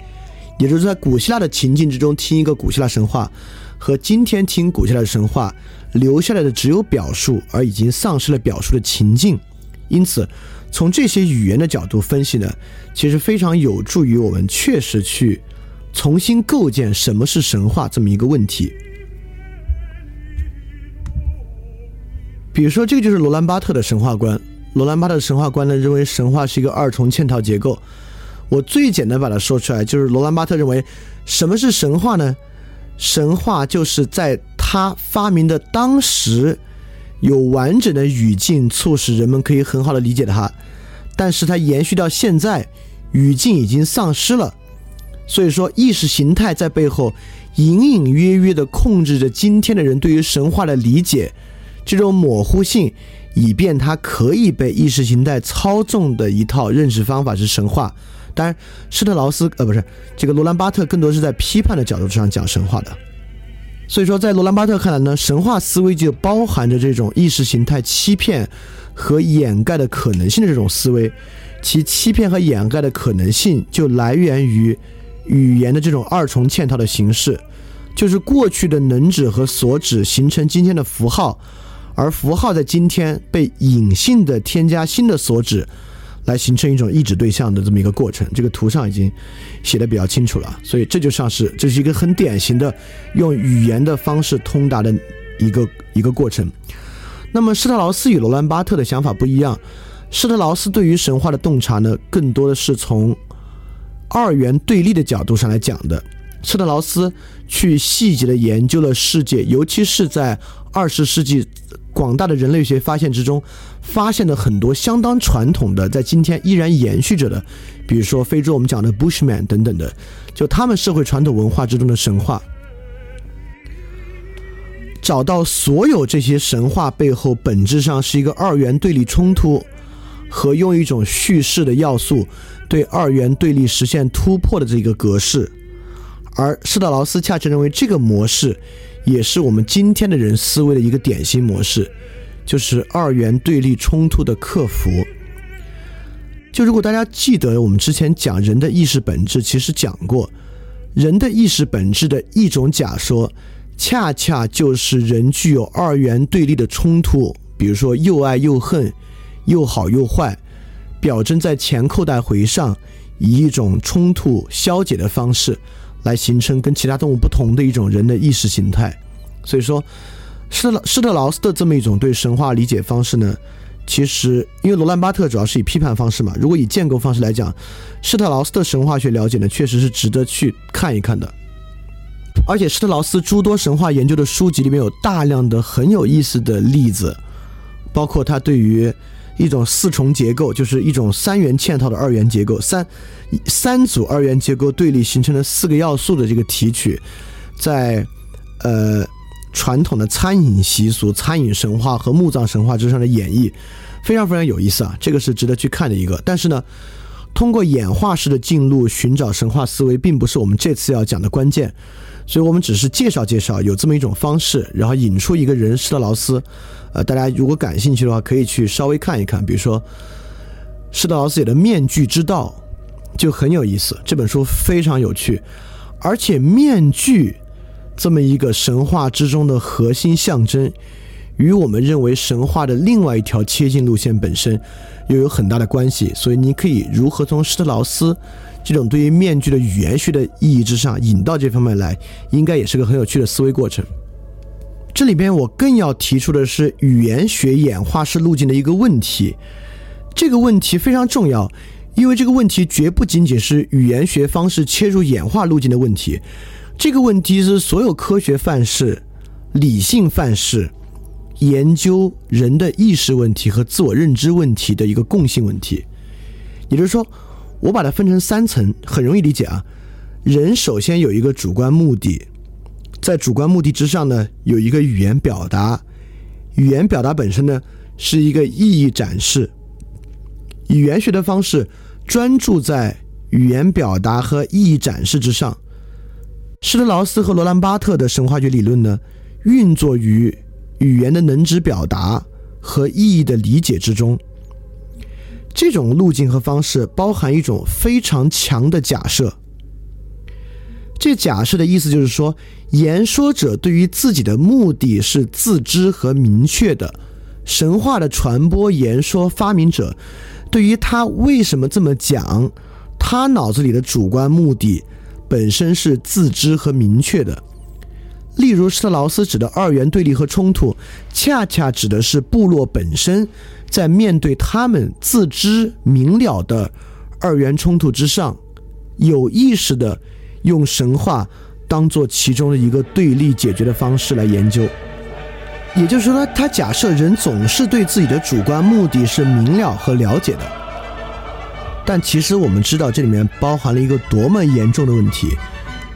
也就是在古希腊的情境之中听一个古希腊神话，和今天听古希腊的神话留下来的只有表述，而已经丧失了表述的情境。因此，从这些语言的角度分析呢，其实非常有助于我们确实去重新构建什么是神话这么一个问题。比如说，这个就是罗兰巴特的神话观。罗兰巴特的神话观呢，认为神话是一个二重嵌套结构。我最简单把它说出来，就是罗兰巴特认为，什么是神话呢？神话就是在他发明的当时，有完整的语境，促使人们可以很好的理解它。但是它延续到现在，语境已经丧失了，所以说意识形态在背后隐隐约约的控制着今天的人对于神话的理解，这种模糊性。以便它可以被意识形态操纵的一套认识方法是神话。当然，施特劳斯呃不是这个罗兰巴特更多是在批判的角度上讲神话的。所以说，在罗兰巴特看来呢，神话思维就包含着这种意识形态欺骗和掩盖的可能性的这种思维，其欺骗和掩盖的可能性就来源于语言的这种二重嵌套的形式，就是过去的能指和所指形成今天的符号。而符号在今天被隐性的添加新的所指，来形成一种意指对象的这么一个过程。这个图上已经写的比较清楚了，所以这就像是这是一个很典型的用语言的方式通达的一个一个过程。那么施特劳斯与罗兰巴特的想法不一样，施特劳斯对于神话的洞察呢，更多的是从二元对立的角度上来讲的。施特劳斯去细节的研究了世界，尤其是在二十世纪。广大的人类学发现之中，发现了很多相当传统的，在今天依然延续着的，比如说非洲我们讲的 Bushman 等等的，就他们社会传统文化之中的神话，找到所有这些神话背后本质上是一个二元对立冲突，和用一种叙事的要素对二元对立实现突破的这个格式，而施特劳斯恰恰认为这个模式。也是我们今天的人思维的一个典型模式，就是二元对立冲突的克服。就如果大家记得我们之前讲人的意识本质，其实讲过，人的意识本质的一种假说，恰恰就是人具有二元对立的冲突，比如说又爱又恨，又好又坏，表征在前扣带回上，以一种冲突消解的方式。来形成跟其他动物不同的一种人的意识形态，所以说，施特施特劳斯的这么一种对神话理解方式呢，其实因为罗兰巴特主要是以批判方式嘛，如果以建构方式来讲，施特劳斯的神话学了解呢，确实是值得去看一看的。而且施特劳斯诸多神话研究的书籍里面有大量的很有意思的例子，包括他对于。一种四重结构，就是一种三元嵌套的二元结构，三三组二元结构对立形成了四个要素的这个提取，在呃传统的餐饮习俗、餐饮神话和墓葬神话之上的演绎，非常非常有意思啊！这个是值得去看的一个。但是呢，通过演化式的进入寻找神话思维，并不是我们这次要讲的关键。所以我们只是介绍介绍有这么一种方式，然后引出一个人施特劳斯，呃，大家如果感兴趣的话，可以去稍微看一看。比如说施特劳斯写的《面具之道》就很有意思，这本书非常有趣，而且面具这么一个神话之中的核心象征，与我们认为神话的另外一条切近路线本身又有很大的关系。所以你可以如何从施特劳斯。这种对于面具的语言学的意义之上引到这方面来，应该也是个很有趣的思维过程。这里边我更要提出的是语言学演化式路径的一个问题，这个问题非常重要，因为这个问题绝不仅仅是语言学方式切入演化路径的问题，这个问题是所有科学范式、理性范式研究人的意识问题和自我认知问题的一个共性问题，也就是说。我把它分成三层，很容易理解啊。人首先有一个主观目的，在主观目的之上呢，有一个语言表达。语言表达本身呢，是一个意义展示。语言学的方式专注在语言表达和意义展示之上。施特劳斯和罗兰巴特的神话学理论呢，运作于语言的能指表达和意义的理解之中。这种路径和方式包含一种非常强的假设。这假设的意思就是说，言说者对于自己的目的是自知和明确的。神话的传播、言说发明者，对于他为什么这么讲，他脑子里的主观目的本身是自知和明确的。例如，施特劳斯指的二元对立和冲突，恰恰指的是部落本身在面对他们自知明了的二元冲突之上，有意识的用神话当做其中的一个对立解决的方式来研究。也就是说，他假设人总是对自己的主观目的是明了和了解的，但其实我们知道这里面包含了一个多么严重的问题。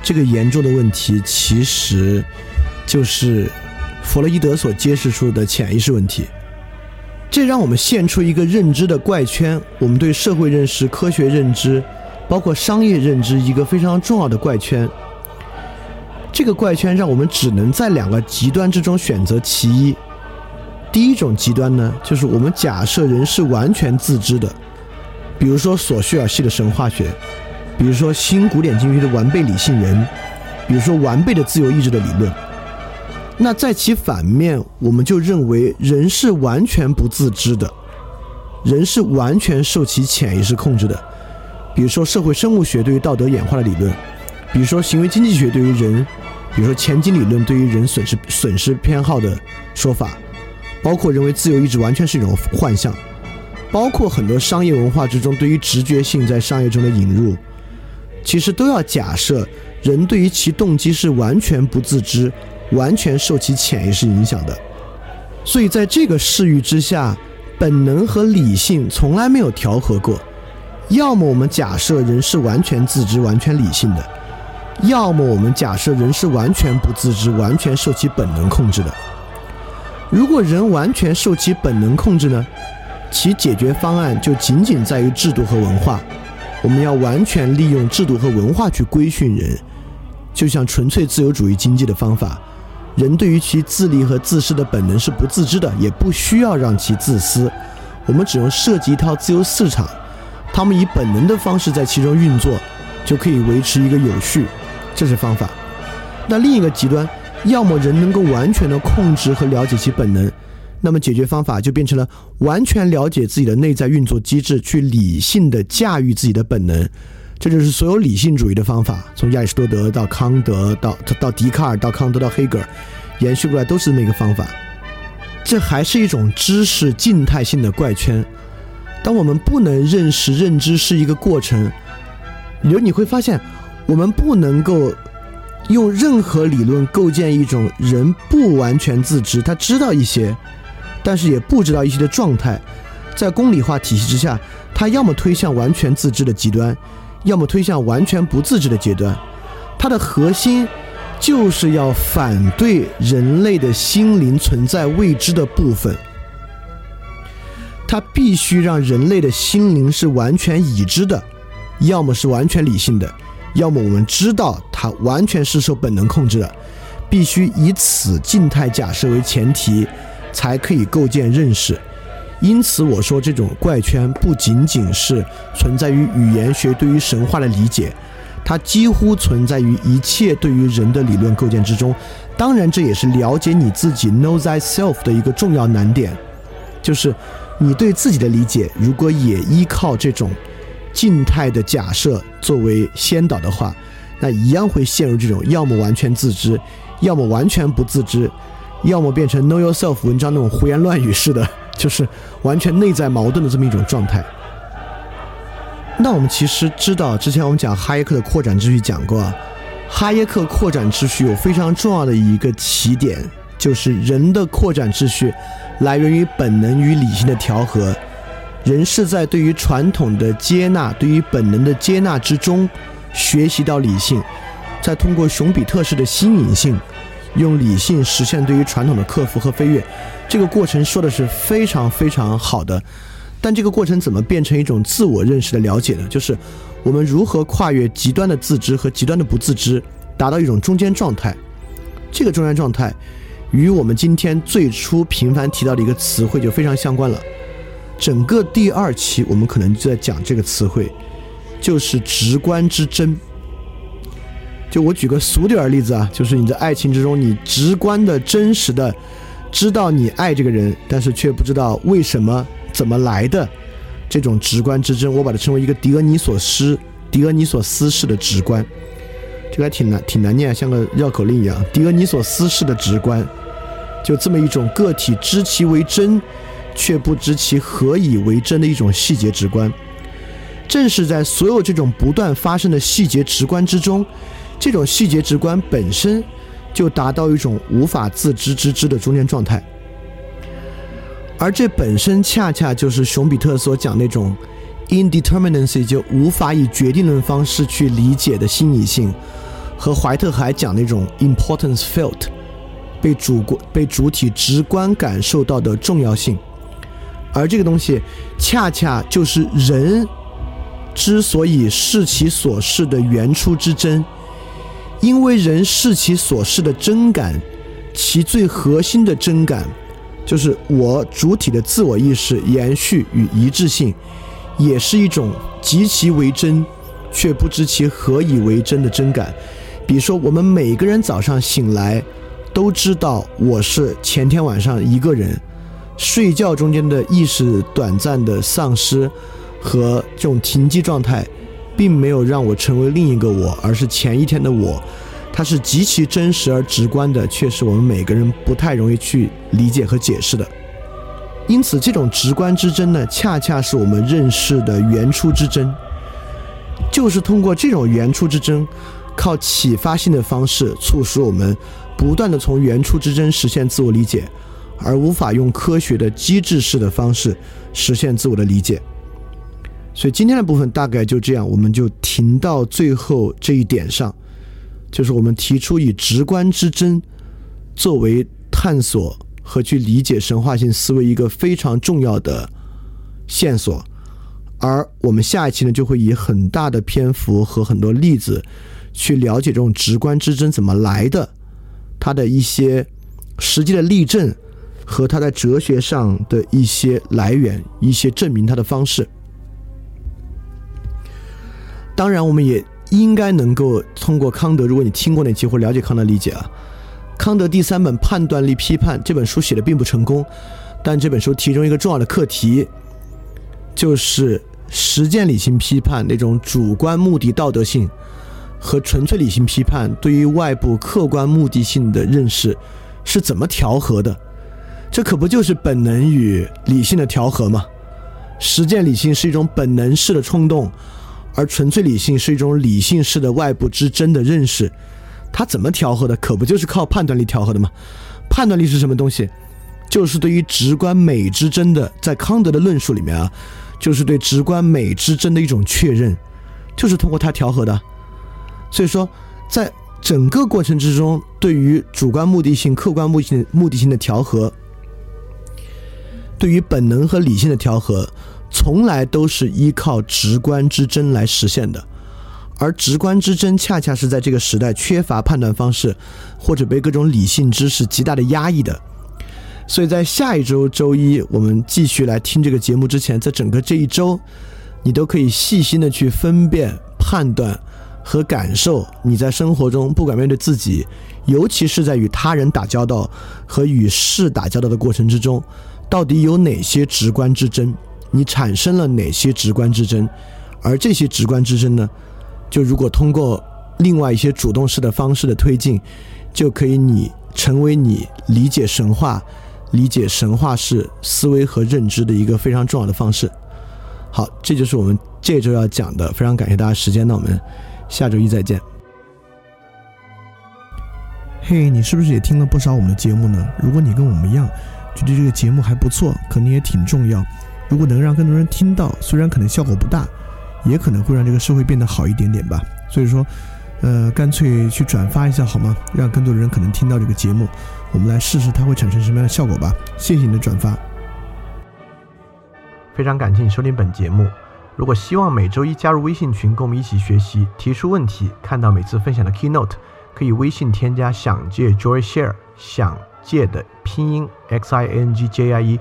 这个严重的问题其实就是弗洛伊德所揭示出的潜意识问题。这让我们现出一个认知的怪圈，我们对社会认识、科学认知，包括商业认知一个非常重要的怪圈。这个怪圈让我们只能在两个极端之中选择其一。第一种极端呢，就是我们假设人是完全自知的，比如说索绪尔系的神话学，比如说新古典经济学的完备理性人，比如说完备的自由意志的理论。那在其反面，我们就认为人是完全不自知的，人是完全受其潜意识控制的。比如说社会生物学对于道德演化的理论，比如说行为经济学对于人。比如说前景理论对于人损失损失偏好的说法，包括认为自由意志完全是一种幻象，包括很多商业文化之中对于直觉性在商业中的引入，其实都要假设人对于其动机是完全不自知，完全受其潜意识影响的。所以在这个视域之下，本能和理性从来没有调和过。要么我们假设人是完全自知、完全理性的。要么我们假设人是完全不自知、完全受其本能控制的。如果人完全受其本能控制呢？其解决方案就仅仅在于制度和文化。我们要完全利用制度和文化去规训人，就像纯粹自由主义经济的方法。人对于其自立和自私的本能是不自知的，也不需要让其自私。我们只用设计一套自由市场，他们以本能的方式在其中运作，就可以维持一个有序。这是方法。那另一个极端，要么人能够完全的控制和了解其本能，那么解决方法就变成了完全了解自己的内在运作机制，去理性的驾驭自己的本能。这就是所有理性主义的方法，从亚里士多德到康德到到笛卡尔到康德到黑格尔，延续过来都是这么一个方法。这还是一种知识静态性的怪圈。当我们不能认识认知是一个过程，比如你会发现。我们不能够用任何理论构建一种人不完全自知，他知道一些，但是也不知道一些的状态。在公理化体系之下，他要么推向完全自知的极端，要么推向完全不自知的阶段。它的核心就是要反对人类的心灵存在未知的部分。它必须让人类的心灵是完全已知的，要么是完全理性的。要么我们知道它完全是受本能控制的，必须以此静态假设为前提，才可以构建认识。因此，我说这种怪圈不仅仅是存在于语言学对于神话的理解，它几乎存在于一切对于人的理论构建之中。当然，这也是了解你自己 （know thyself） 的一个重要难点，就是你对自己的理解如果也依靠这种。静态的假设作为先导的话，那一样会陷入这种要么完全自知，要么完全不自知，要么变成 know yourself 文章那种胡言乱语式的，就是完全内在矛盾的这么一种状态。那我们其实知道，之前我们讲哈耶克的扩展秩序讲过，哈耶克扩展秩序有非常重要的一个起点，就是人的扩展秩序来源于本能与理性的调和。人是在对于传统的接纳、对于本能的接纳之中，学习到理性，再通过熊彼特式的新颖性，用理性实现对于传统的克服和飞跃。这个过程说的是非常非常好的，但这个过程怎么变成一种自我认识的了解呢？就是我们如何跨越极端的自知和极端的不自知，达到一种中间状态。这个中间状态与我们今天最初频繁提到的一个词汇就非常相关了。整个第二期我们可能就在讲这个词汇，就是直观之真。就我举个俗点儿例子啊，就是你在爱情之中，你直观的、真实的。知道你爱这个人，但是却不知道为什么、怎么来的这种直观之争，我把它称为一个狄俄尼索斯、狄俄尼索斯式的直观。这个还挺难、挺难念，像个绕口令一样。狄俄尼索斯式的直观，就这么一种个体知其为真，却不知其何以为真的一种细节直观。正是在所有这种不断发生的细节直观之中，这种细节直观本身。就达到一种无法自知之知的中间状态，而这本身恰恰就是熊彼特所讲那种 indeterminacy，就无法以决定论方式去理解的心理性，和怀特还讲那种 importance felt，被主观被主体直观感受到的重要性，而这个东西恰恰就是人之所以视其所视的原初之真。因为人视其所视的真感，其最核心的真感，就是我主体的自我意识延续与一致性，也是一种极其为真，却不知其何以为真的真感。比如说，我们每个人早上醒来，都知道我是前天晚上一个人，睡觉中间的意识短暂的丧失和这种停机状态。并没有让我成为另一个我，而是前一天的我，它是极其真实而直观的，却是我们每个人不太容易去理解和解释的。因此，这种直观之真呢，恰恰是我们认识的原初之真，就是通过这种原初之真，靠启发性的方式，促使我们不断的从原初之真实现自我理解，而无法用科学的机制式的方式实现自我的理解。所以今天的部分大概就这样，我们就停到最后这一点上，就是我们提出以直观之真作为探索和去理解神话性思维一个非常重要的线索，而我们下一期呢就会以很大的篇幅和很多例子去了解这种直观之争怎么来的，它的一些实际的例证和它在哲学上的一些来源，一些证明它的方式。当然，我们也应该能够通过康德，如果你听过那期或了解康德理解啊，康德第三本《判断力批判》这本书写的并不成功，但这本书其中一个重要的课题，就是实践理性批判那种主观目的道德性和纯粹理性批判对于外部客观目的性的认识是怎么调和的？这可不就是本能与理性的调和吗？实践理性是一种本能式的冲动。而纯粹理性是一种理性式的外部之真的认识，它怎么调和的？可不就是靠判断力调和的吗？判断力是什么东西？就是对于直观美之真的，在康德的论述里面啊，就是对直观美之真的一种确认，就是通过它调和的。所以说，在整个过程之中，对于主观目的性、客观目的性目的性的调和，对于本能和理性的调和。从来都是依靠直观之真来实现的，而直观之真恰恰是在这个时代缺乏判断方式，或者被各种理性知识极大的压抑的。所以在下一周周一我们继续来听这个节目之前，在整个这一周，你都可以细心的去分辨、判断和感受你在生活中，不管面对自己，尤其是在与他人打交道和与事打交道的过程之中，到底有哪些直观之争。你产生了哪些直观之争？而这些直观之争呢？就如果通过另外一些主动式的方式的推进，就可以你成为你理解神话、理解神话式思维和认知的一个非常重要的方式。好，这就是我们这周要讲的。非常感谢大家时间，那我们下周一再见。嘿，你是不是也听了不少我们的节目呢？如果你跟我们一样，觉得这个节目还不错，可能也挺重要。如果能让更多人听到，虽然可能效果不大，也可能会让这个社会变得好一点点吧。所以说，呃，干脆去转发一下好吗？让更多的人可能听到这个节目，我们来试试它会产生什么样的效果吧。谢谢你的转发。非常感谢你收听本节目。如果希望每周一加入微信群，跟我们一起学习，提出问题，看到每次分享的 keynote，可以微信添加“想借 Joy Share”，想借的拼音 x i n g J I E